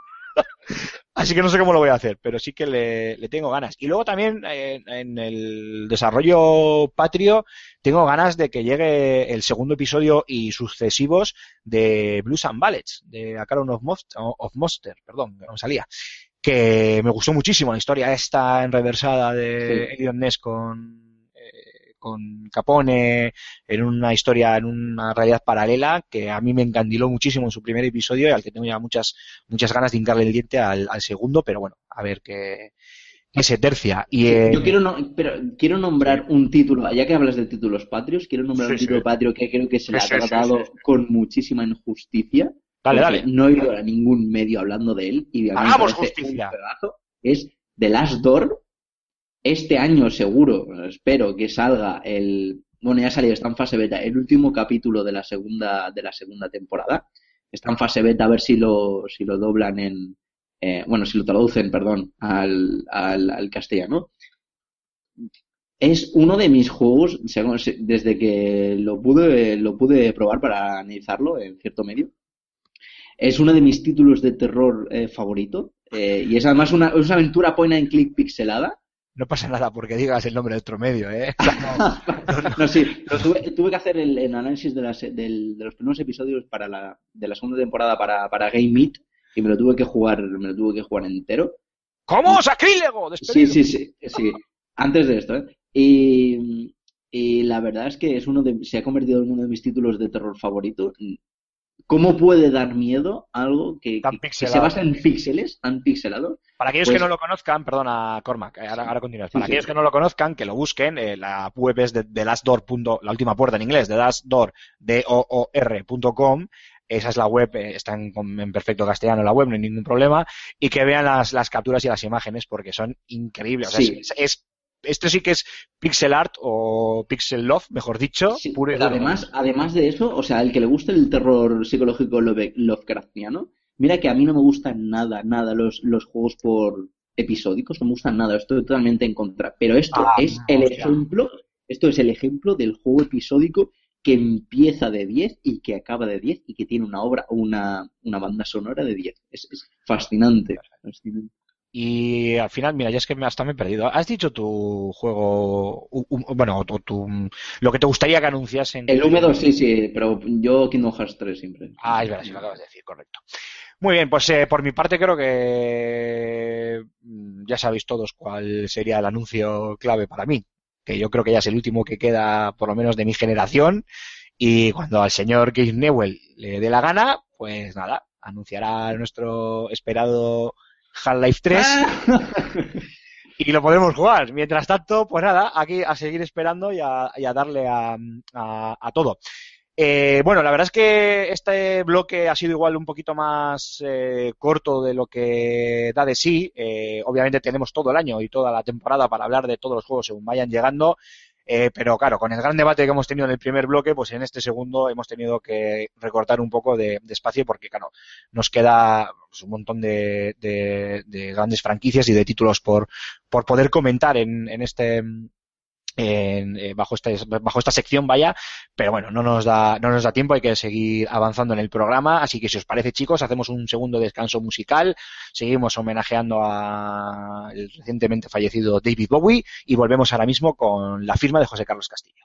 Así que no sé cómo lo voy a hacer, pero sí que le, le tengo ganas. Y luego también eh, en el desarrollo patrio tengo ganas de que llegue el segundo episodio y sucesivos de Blues and Ballets, de A Caron of, Monster, perdón, que no me salía. Que me gustó muchísimo la historia esta enreversada de Sí. Ness con, con Capone en una historia, en una realidad paralela que a mí me encandiló muchísimo en su primer episodio y al que tengo ya muchas, muchas ganas de hincarle el diente al, al segundo, pero bueno, a ver qué, qué se tercia. Y, eh, Yo quiero, no- pero quiero nombrar un título, ya que hablas de títulos patrios, quiero nombrar Sí, un título sí. patrio que creo que se le ha sí, tratado con muchísima injusticia. dale, dale. No he oído a ningún medio hablando de él y me Hagamos justicia. un pedazo. Es The Last Door. Este año seguro, espero que salga el, bueno ya salió, está en fase beta, el último capítulo de la segunda, de la segunda temporada. Está en fase beta a ver si lo, si lo doblan en, eh, bueno, si lo traducen, perdón, al, al, castellano. Es uno de mis juegos, desde que lo pude, lo pude probar para analizarlo en cierto medio. Es uno de mis títulos de terror eh, favorito. eh, y es además una, es una aventura point and click pixelada. No pasa nada porque digas el nombre de otro medio, ¿eh? [laughs] no, sí, tuve, tuve que hacer el, el análisis de, las- del- de los primeros episodios para la, de la segunda temporada para, para Game Meet y me lo tuve que jugar, me lo tuve que jugar entero. ¿Cómo? ¡Sacrílego! Sí, sí, sí, sí. Antes de esto, ¿eh? Y, y la verdad es que es uno de, se ha convertido en uno de mis títulos de terror favorito. ¿Cómo puede dar miedo algo que, Tan que- que se pixelado. basa en píxeles, tan pixelados? Para aquellos Pues- que no lo conozcan, perdona, Cormac, eh, ahora, ahora continúas. Para sí. aquellos que no lo conozcan, que lo busquen, eh, la web es de, de lastdoor. la última puerta en inglés, de lastdoor, D-O-O-R.com. Esa es la web, eh, está en, en perfecto castellano la web, no hay ningún problema. Y que vean las, las capturas y las imágenes porque son increíbles. O sea, Sí. es, es- esto sí que es pixel art o pixel love, mejor dicho, Sí, puro y además, además de eso, o sea, el que le guste el terror psicológico Love- Lovecraftiano, mira que a mí no me gustan nada, nada los, los juegos por episódicos, no me gustan nada, estoy totalmente en contra. Pero esto Ah, es el hostia. ejemplo, esto es el ejemplo del juego episódico que empieza de 10 y que acaba de 10 y que tiene una obra, una, una banda sonora de 10. Es, es fascinante, fascinante. Y al final, mira, ya es que me- hasta me he perdido. ¿Has dicho tu juego, u- u- bueno, tu, tu- lo que te gustaría que anunciasen? El húmedo sí, sí, pero yo Kingdom Hearts 3 siempre. Ah, es verdad, sí lo acabas de decir, correcto. Muy bien, pues eh, por mi parte creo que mm, ya sabéis todos cuál sería el anuncio clave para mí, que yo creo que ya es el último que queda, por lo menos de mi generación, y cuando al señor Gabe Newell le dé la gana, pues nada, anunciará nuestro esperado Half-Life 3 [laughs] y lo podremos jugar. Mientras tanto, pues nada, aquí a seguir esperando y a, y a darle a, a- a todo. Eh, bueno, la verdad es que este bloque ha sido igual un poquito más eh, corto de lo que da de sí. Eh, obviamente tenemos todo el año y toda la temporada para hablar de todos los juegos según vayan llegando. Eh, pero claro, con el gran debate que hemos tenido en el primer bloque, pues en este segundo hemos tenido que recortar un poco de, de espacio porque, claro, nos queda pues, un montón de, de- de grandes franquicias y de títulos por, por poder comentar en, en este eh, bajo este, bajo esta sección vaya pero bueno no nos da no nos da tiempo hay que seguir avanzando en el programa así que si os parece chicos hacemos un segundo descanso musical seguimos homenajeando a el recientemente fallecido David Bowie y volvemos ahora mismo con la firma de José Carlos Castillo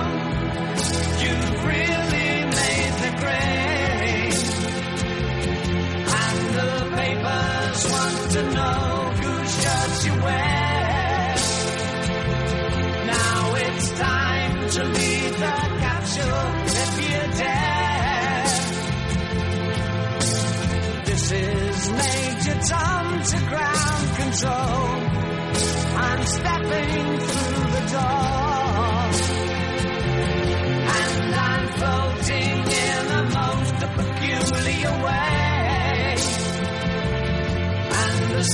To know you wear. Now it's time to leave the if you dare. This is Major Tom to ground control. I'm stepping through the door.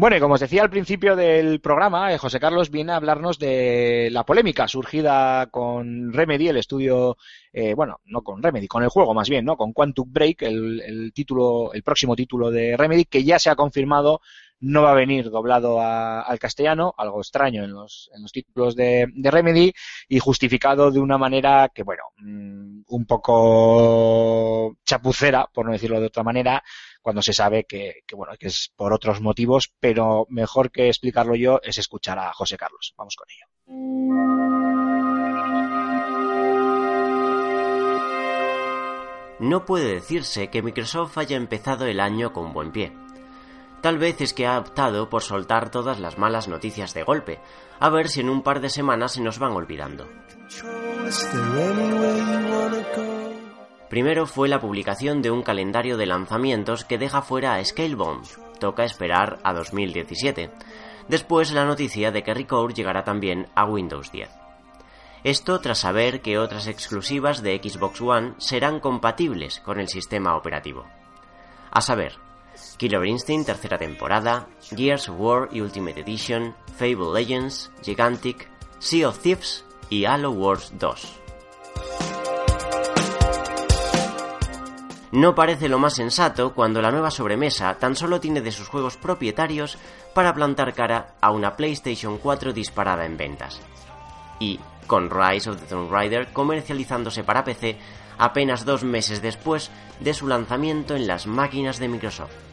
Bueno, y como os decía al principio del programa, eh, José Carlos viene a hablarnos de la polémica surgida con Remedy, el estudio, eh, bueno, no con Remedy, con el juego más bien, ¿no? Con Quantum Break, el, el título, el próximo título de Remedy, que ya se ha confirmado no va a venir doblado al castellano, algo extraño en los, en los títulos de, de Remedy, y justificado de una manera que, bueno, mm, un poco chapucera, por no decirlo de otra manera, cuando se sabe que, que, bueno, que es por otros motivos, pero mejor que explicarlo yo es escuchar a José Carlos. Vamos con ello. No puede decirse que Microsoft haya empezado el año con buen pie. Tal vez es que ha optado por soltar todas las malas noticias de golpe, a ver si en un par de semanas se nos van olvidando. Primero fue la publicación de un calendario de lanzamientos que deja fuera a Scalebound. Toca esperar a 2017. Después la noticia de que Record llegará también a Windows 10. Esto tras saber que otras exclusivas de Xbox One serán compatibles con el sistema operativo. A saber, Killer Instinct tercera temporada, Gears of War y Ultimate Edition, Fable Legends, Gigantic, Sea of Thieves y Halo Wars 2. No parece lo más sensato cuando la nueva sobremesa tan solo tiene de sus juegos propietarios para plantar cara a una PlayStation 4 disparada en ventas. Y con Rise of the Tomb Raider comercializándose para PC apenas dos meses después de su lanzamiento en las máquinas de Microsoft.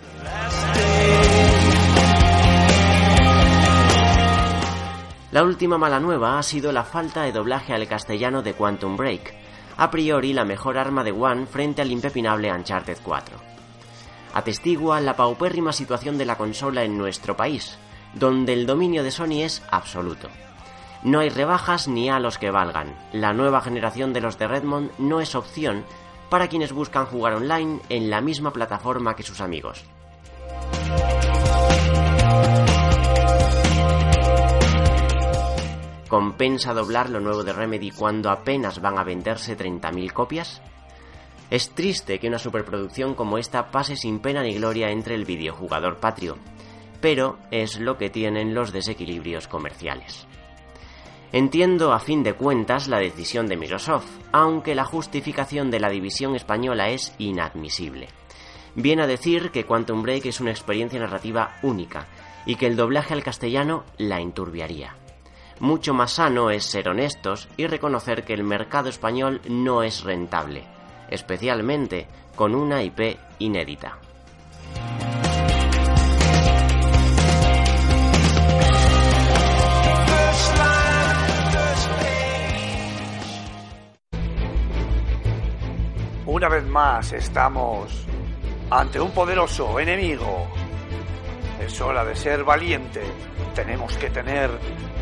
La última mala nueva ha sido la falta de doblaje al castellano de Quantum Break, a priori la mejor arma de One frente al impepinable Uncharted 4. Atestigua la paupérrima situación de la consola en nuestro país, donde el dominio de Sony es absoluto. No hay rebajas ni a los que valgan. La nueva generación de los de Redmond no es opción para quienes buscan jugar online en la misma plataforma que sus amigos. ¿Compensa doblar lo nuevo de Remedy cuando apenas van a venderse 30.000 copias? Es triste que una superproducción como esta pase sin pena ni gloria entre el videojugador patrio, pero es lo que tienen los desequilibrios comerciales. Entiendo a fin de cuentas la decisión de Microsoft, aunque la justificación de la división española es inadmisible. Viene a decir que Quantum Break es una experiencia narrativa única y que el doblaje al castellano la enturbiaría. Mucho más sano es ser honestos y reconocer que el mercado español no es rentable, especialmente con una IP inédita. Una vez más estamos ante un poderoso enemigo. Es hora de ser valiente. Tenemos que tener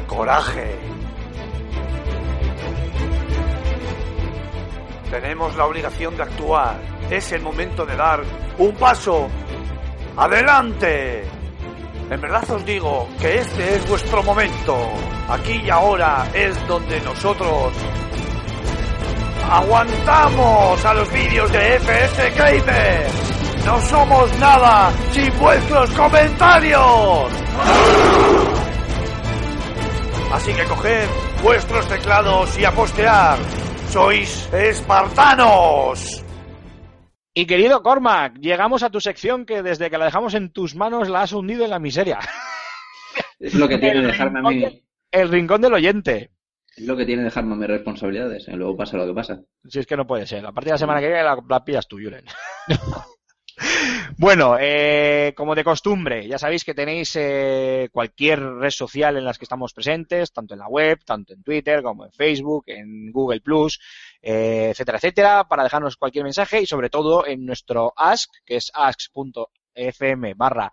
coraje. Tenemos la obligación de actuar. Es el momento de dar un paso adelante. En verdad os digo que este es vuestro momento. Aquí y ahora es donde nosotros aguantamos a los vídeos de FS Gamer. No somos nada sin vuestros comentarios. Así que coged vuestros teclados y a postear. Sois espartanos. Y querido Cormac, llegamos a tu sección que desde que la dejamos en tus manos la has hundido en la miseria. Es lo que tiene dejarme a mí, El rincón del oyente. es lo que tiene dejarme a mis responsabilidades. ¿eh? Luego pasa lo que pasa. Si es que no puede ser. A partir de la semana que viene la, la pillas tú, Julen. [laughs] Bueno, eh, como de costumbre, ya sabéis que tenéis eh, cualquier red social en las que estamos presentes, tanto en la web, tanto en Twitter, como en Facebook, en Google Plus, eh, etcétera, etcétera, para dejarnos cualquier mensaje y sobre todo en nuestro ask, que es ask.fm barra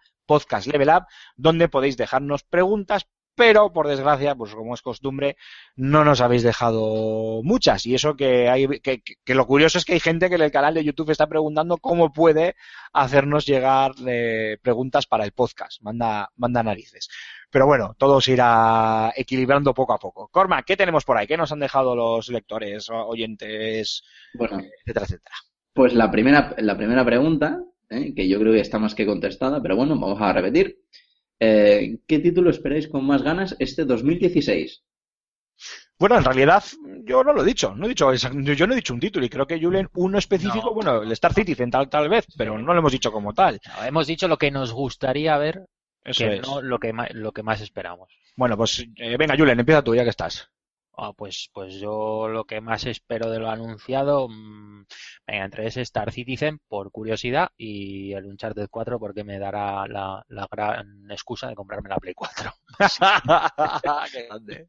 donde podéis dejarnos preguntas, pero por desgracia, pues como es costumbre, no nos habéis dejado muchas. Y eso que hay, que, lo curioso es que hay gente que en el canal de YouTube está preguntando cómo puede hacernos llegar eh, preguntas para el podcast. Manda, manda narices. Pero bueno, todo se irá equilibrando poco a poco. Corma, ¿qué tenemos por ahí? ¿Qué nos han dejado los lectores, oyentes, Bueno, etcétera, etcétera? pues la primera, la primera pregunta, ¿eh? que yo creo que está más que contestada, pero bueno, vamos a repetir. Eh, ¿Qué título esperáis con más ganas este 2016? Bueno, en realidad yo no lo he dicho, no he dicho yo no he dicho un título y creo que Julen uno específico, No. bueno, el Star Citizen tal, tal vez, pero no lo hemos dicho como tal. No, hemos dicho lo que nos gustaría ver, Eso que es. no lo que, ma- lo que más esperamos. Bueno, pues eh, venga Julen, empieza tú ya que estás. Ah, pues, pues yo lo que más espero de lo anunciado, mm, venga, entre ese Star Citizen por curiosidad y el Uncharted 4 porque me dará la, la gran excusa de comprarme la Play 4. [laughs] [laughs] Qué grande.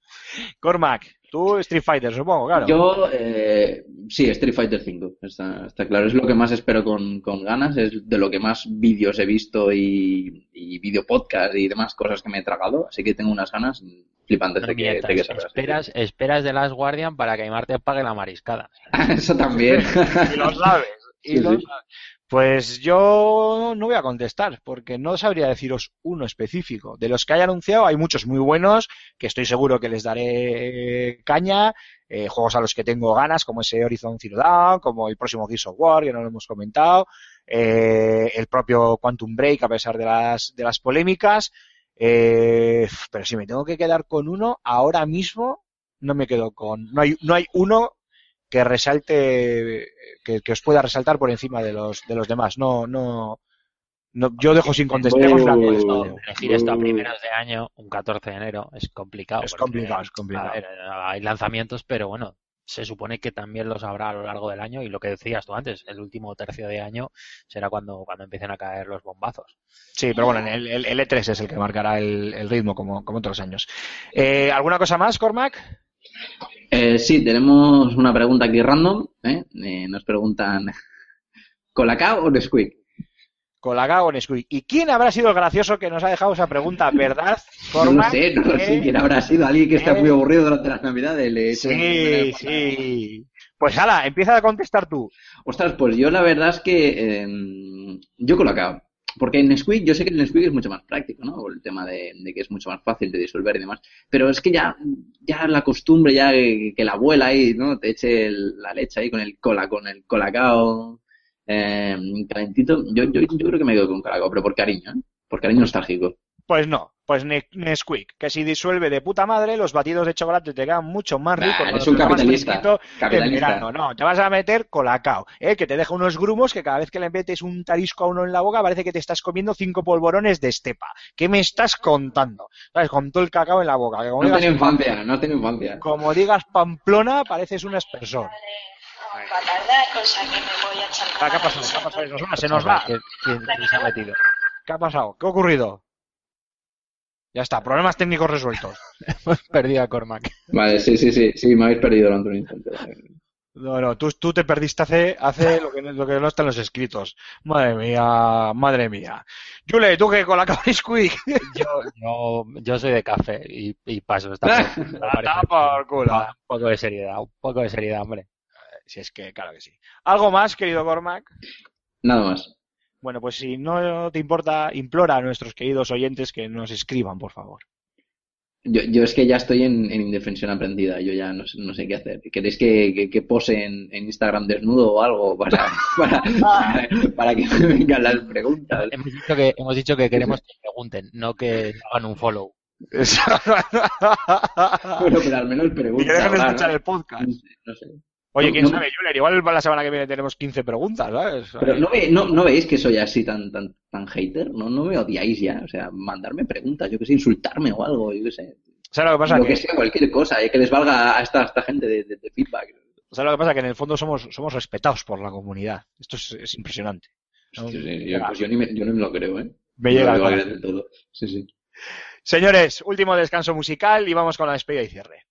Cormac, tú Street Fighter, supongo, claro. Yo, eh, sí, Street Fighter V, está, está claro. Es lo que más espero con, con ganas, es de lo que más vídeos he visto y, y vídeo podcast y demás cosas que me he tragado, así que tengo unas ganas flipantes No de que, mientas, de que salga. esperas, esperas de Last Guardian para que Aymar te pague la mariscada. [laughs] Eso también. Y lo sabes. y Sí, lo sí. sabes. Pues yo no voy a contestar, porque no sabría deciros uno específico. De los que hay anunciado, hay muchos muy buenos, que estoy seguro que les daré caña. eh, juegos a los que tengo ganas, como ese Horizon Zero Dawn, como el próximo Gears of War, que no lo hemos comentado. eh, el propio Quantum Break, a pesar de las, de las polémicas. Eh, pero si me tengo que quedar con uno, ahora mismo no me quedo con. No hay, no hay uno que resalte, que, que os pueda resaltar por encima de los, de los demás. No, no, no yo dejo sin contestar. Elegir esto a primeros de año, un 14 de enero, es complicado. Es complicado, es complicado. ver, hay lanzamientos, pero bueno, se supone que también los habrá a lo largo del año y lo que decías tú antes, el último tercio de año será cuando, cuando empiecen a caer los bombazos. Sí, pero bueno, el, el, el E3 es el que marcará el, el ritmo como, como otros años. Eh, ¿Alguna cosa más, Cormac? Eh, sí, tenemos una pregunta aquí random. ¿eh? Eh, nos preguntan: ¿Colacao o Nesquik? Colacao o Nesquik. ¿Y quién habrá sido el gracioso que nos ha dejado esa pregunta? ¿Verdad, No lo sé, no lo sé. Eh, ¿Quién habrá sido? Alguien que está eh. muy aburrido durante las navidades. Le Sí, sí. Pues ala, empieza a contestar tú. Ostras, pues yo la verdad es que eh, yo Colacao. Porque en Nesquik, yo sé que el Nesquik es mucho más práctico, ¿no? El tema de, de que es mucho más fácil de disolver y demás. Pero es que ya, ya la costumbre, ya que, que la abuela ahí, ¿no? Te eche el- la leche ahí con el cola, con el colacao eh, calentito. Yo, yo, yo creo que me quedo con colacao, pero por cariño, ¿eh? Por cariño nostálgico. Pues no, pues Ne- Nesquik, que si disuelve de puta madre, los batidos de chocolate te quedan mucho más Nah, ricos. eres cuando un capitalista, capitalista. No, te vas a meter colacao, ¿eh? que te deja unos grumos que cada vez que le metes un tarisco a uno en la boca parece que te estás comiendo cinco polvorones de estepa. ¿Qué me estás contando? ¿Sabes? Con todo el cacao en la boca. que como, No digas, tengo infancia, no tengo infancia. como digas Pamplona, pareces ¿Qué ha pasado? ¿Qué ha pasado? Se nos va, se nos va. ¿Quién, quién- quién se ha metido? ¿Qué ha pasado? ¿Qué ha ocurrido? Ya está, problemas técnicos resueltos. [laughs] Hemos perdido a Cormac. Vale, sí, sí, sí, sí, me habéis perdido durante un instante. No, no, tú, tú te perdiste hace, hace lo, que, no- lo que no está en los escritos. Madre mía, madre mía. Jule, tú que con la Nesquik. [laughs] Yo, yo, yo soy de café y, y paso. Ah, [laughs] por culo. Un poco de seriedad, un poco de seriedad, hombre. Si es que, claro que sí. ¿Algo más, querido Cormac? Nada más. Bueno, pues si no te importa, implora a nuestros queridos oyentes que nos escriban, por favor. Yo, yo es que ya estoy en, en indefensión aprendida, yo ya no sé, no sé qué hacer. ¿Queréis que, que, que pose en, en Instagram desnudo o algo para, para, [laughs] para, para que me vengan las preguntas? Hemos dicho que, hemos dicho que queremos que pregunten, no que hagan un follow. Bueno, pero al menos y que dejen de escuchar ¿no? el podcast. No sé, no sé. Oye, No, quién no- sabe, Julen, igual la semana que viene tenemos 15 preguntas, ¿sabes? Pero ¿no, ve- no, ¿no veis que soy así tan, tan, tan hater? ¿No, no me odiáis ya? O sea, mandarme preguntas, yo que sé, insultarme o algo, yo que sé. ¿Sabes lo que pasa? Lo Que- que sea, cualquier cosa, eh, que les valga a esta, a esta gente de, de- de feedback. ¿Sabes lo que pasa? Que en el fondo somos, somos respetados por la comunidad. Esto es, es impresionante. ¿no? Sí, sí, yo, pues yo, ni me, yo no me lo creo, ¿eh? Me No llega me al lo creo corazón. del todo. Sí, sí. Señores, último descanso musical y vamos con la despedida y cierre.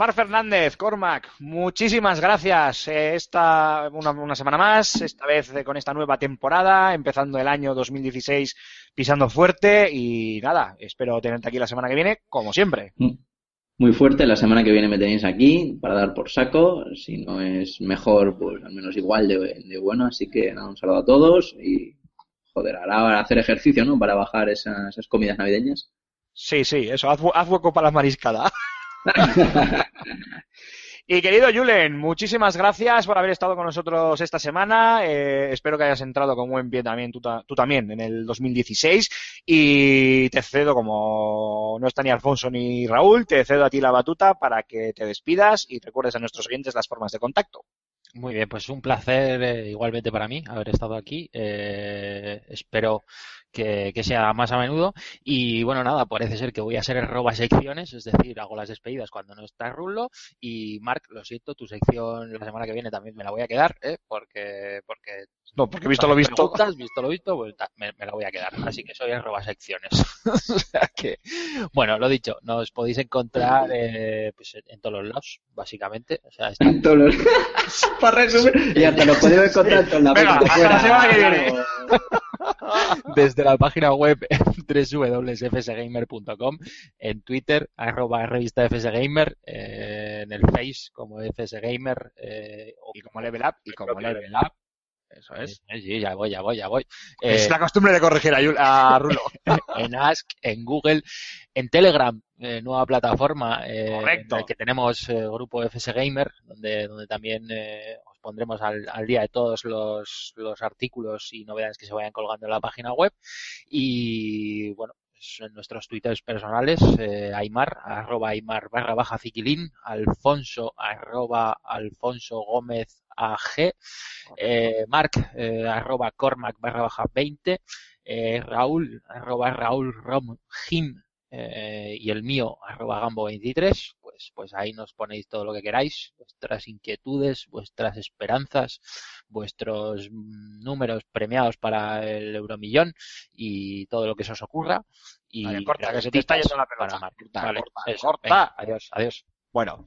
Mar Fernández, Cormac, muchísimas gracias. Eh, Esta una, una semana más, esta vez eh, con esta nueva temporada, empezando el año 2016 pisando fuerte y nada, espero tenerte aquí la semana que viene, como siempre. Muy fuerte, la semana que viene me tenéis aquí para dar por saco. Si no es mejor, pues al menos igual de, de bueno. Así que nada, un saludo a todos y joder, ahora hacer ejercicio, ¿no? Para bajar esas, esas comidas navideñas. Sí, sí, eso, haz, haz hueco para la mariscada. [laughs] Y querido Julen, muchísimas gracias por haber estado con nosotros esta semana. Eh, espero que hayas entrado con buen pie también, tú, tú también, en el 2016. Y te cedo, como no está ni Alfonso ni Raúl, te cedo a ti la batuta para que te despidas y recuerdes a nuestros oyentes las formas de contacto. Muy bien, pues un placer eh, igualmente para mí haber estado aquí. Eh, espero que, que sea más a menudo. Y bueno, nada, parece ser que voy a ser el roba secciones, es decir, hago las despedidas cuando no está Rulo. Y Marc, lo siento, tu sección la semana que viene también me la voy a quedar, ¿eh? porque, porque No, porque visto lo visto. visto lo visto, pues ta- me, me la voy a quedar. Así que soy el roba secciones. [laughs] o sea que, bueno, lo dicho, nos podéis encontrar eh, pues, en- en todos los lados, básicamente. O sea, está En todos los- [laughs] Para resumir, ya te lo podemos encontrar en la Venga, parte de hasta la semana que viene. [laughs] [laughs] desde la página web www.fsgamer.com, en Twitter, arroba revista FSGamer, eh, en el Face como FSGamer, eh, Y como Level Up, y como Level Up. Eso es. Sí, ya voy, ya voy, ya voy. Es Eh, la costumbre de corregir a, a Rulo. [laughs] en Ask, en Google, en Telegram, eh, nueva plataforma eh, Correcto. en la que tenemos eh, grupo FS Gamer, donde, donde también eh, os pondremos al, al día de todos los, los artículos y novedades que se vayan colgando en la página web. Y bueno, en nuestros twitters personales, eh, Aymar, arroba Aymar barra baja Ziquilín, Alfonso, arroba Alfonso Gómez AG, eh, Marc, eh, arroba Cormac barra baja 20, eh, Raúl, arroba Raúl Rom Jim, eh, y el mío, arroba Gambo23, pues pues, pues ahí nos ponéis todo lo que queráis, vuestras inquietudes, vuestras esperanzas, vuestros mm, números premiados para el Euromillón y todo lo que se os ocurra. Y Vale, corta, que se te está yendo la pelota. para Vale, corta, eso, corta. venga, adiós, adiós. Bueno,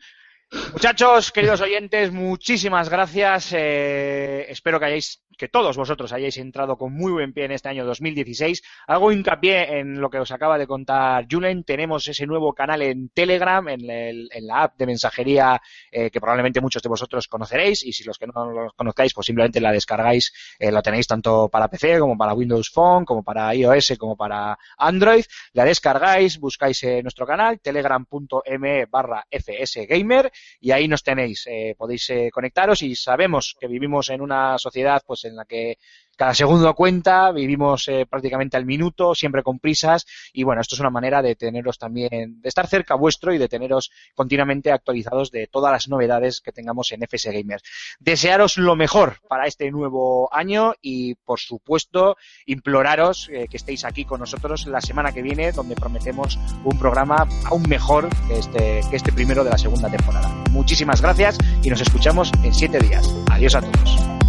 muchachos, queridos oyentes, muchísimas gracias. Eh, espero que hayáis, que todos vosotros hayáis entrado con muy buen pie en este año 2016. Hago hincapié en lo que os acaba de contar Julen. Tenemos ese nuevo canal en Telegram, en, la app de mensajería eh, que probablemente muchos de vosotros conoceréis. Y si los que no lo conozcáis, pues simplemente la descargáis. Eh, lo tenéis tanto para PC como para Windows Phone, como para iOS, como para Android. La descargáis, buscáis nuestro canal, telegram.me barra fsgamer y ahí nos tenéis. Eh, podéis eh, conectaros y sabemos que vivimos en una sociedad pues en la que cada segundo cuenta, vivimos eh, prácticamente al minuto, siempre con prisas y bueno, esto es una manera de teneros también, de estar cerca vuestro y de teneros continuamente actualizados de todas las novedades que tengamos en FS Gamers. Desearos lo mejor para este nuevo año y por supuesto imploraros eh, que estéis aquí con nosotros la semana que viene donde prometemos un programa aún mejor que este, que este primero de la segunda temporada. Muchísimas gracias y nos escuchamos en siete días. Adiós a todos.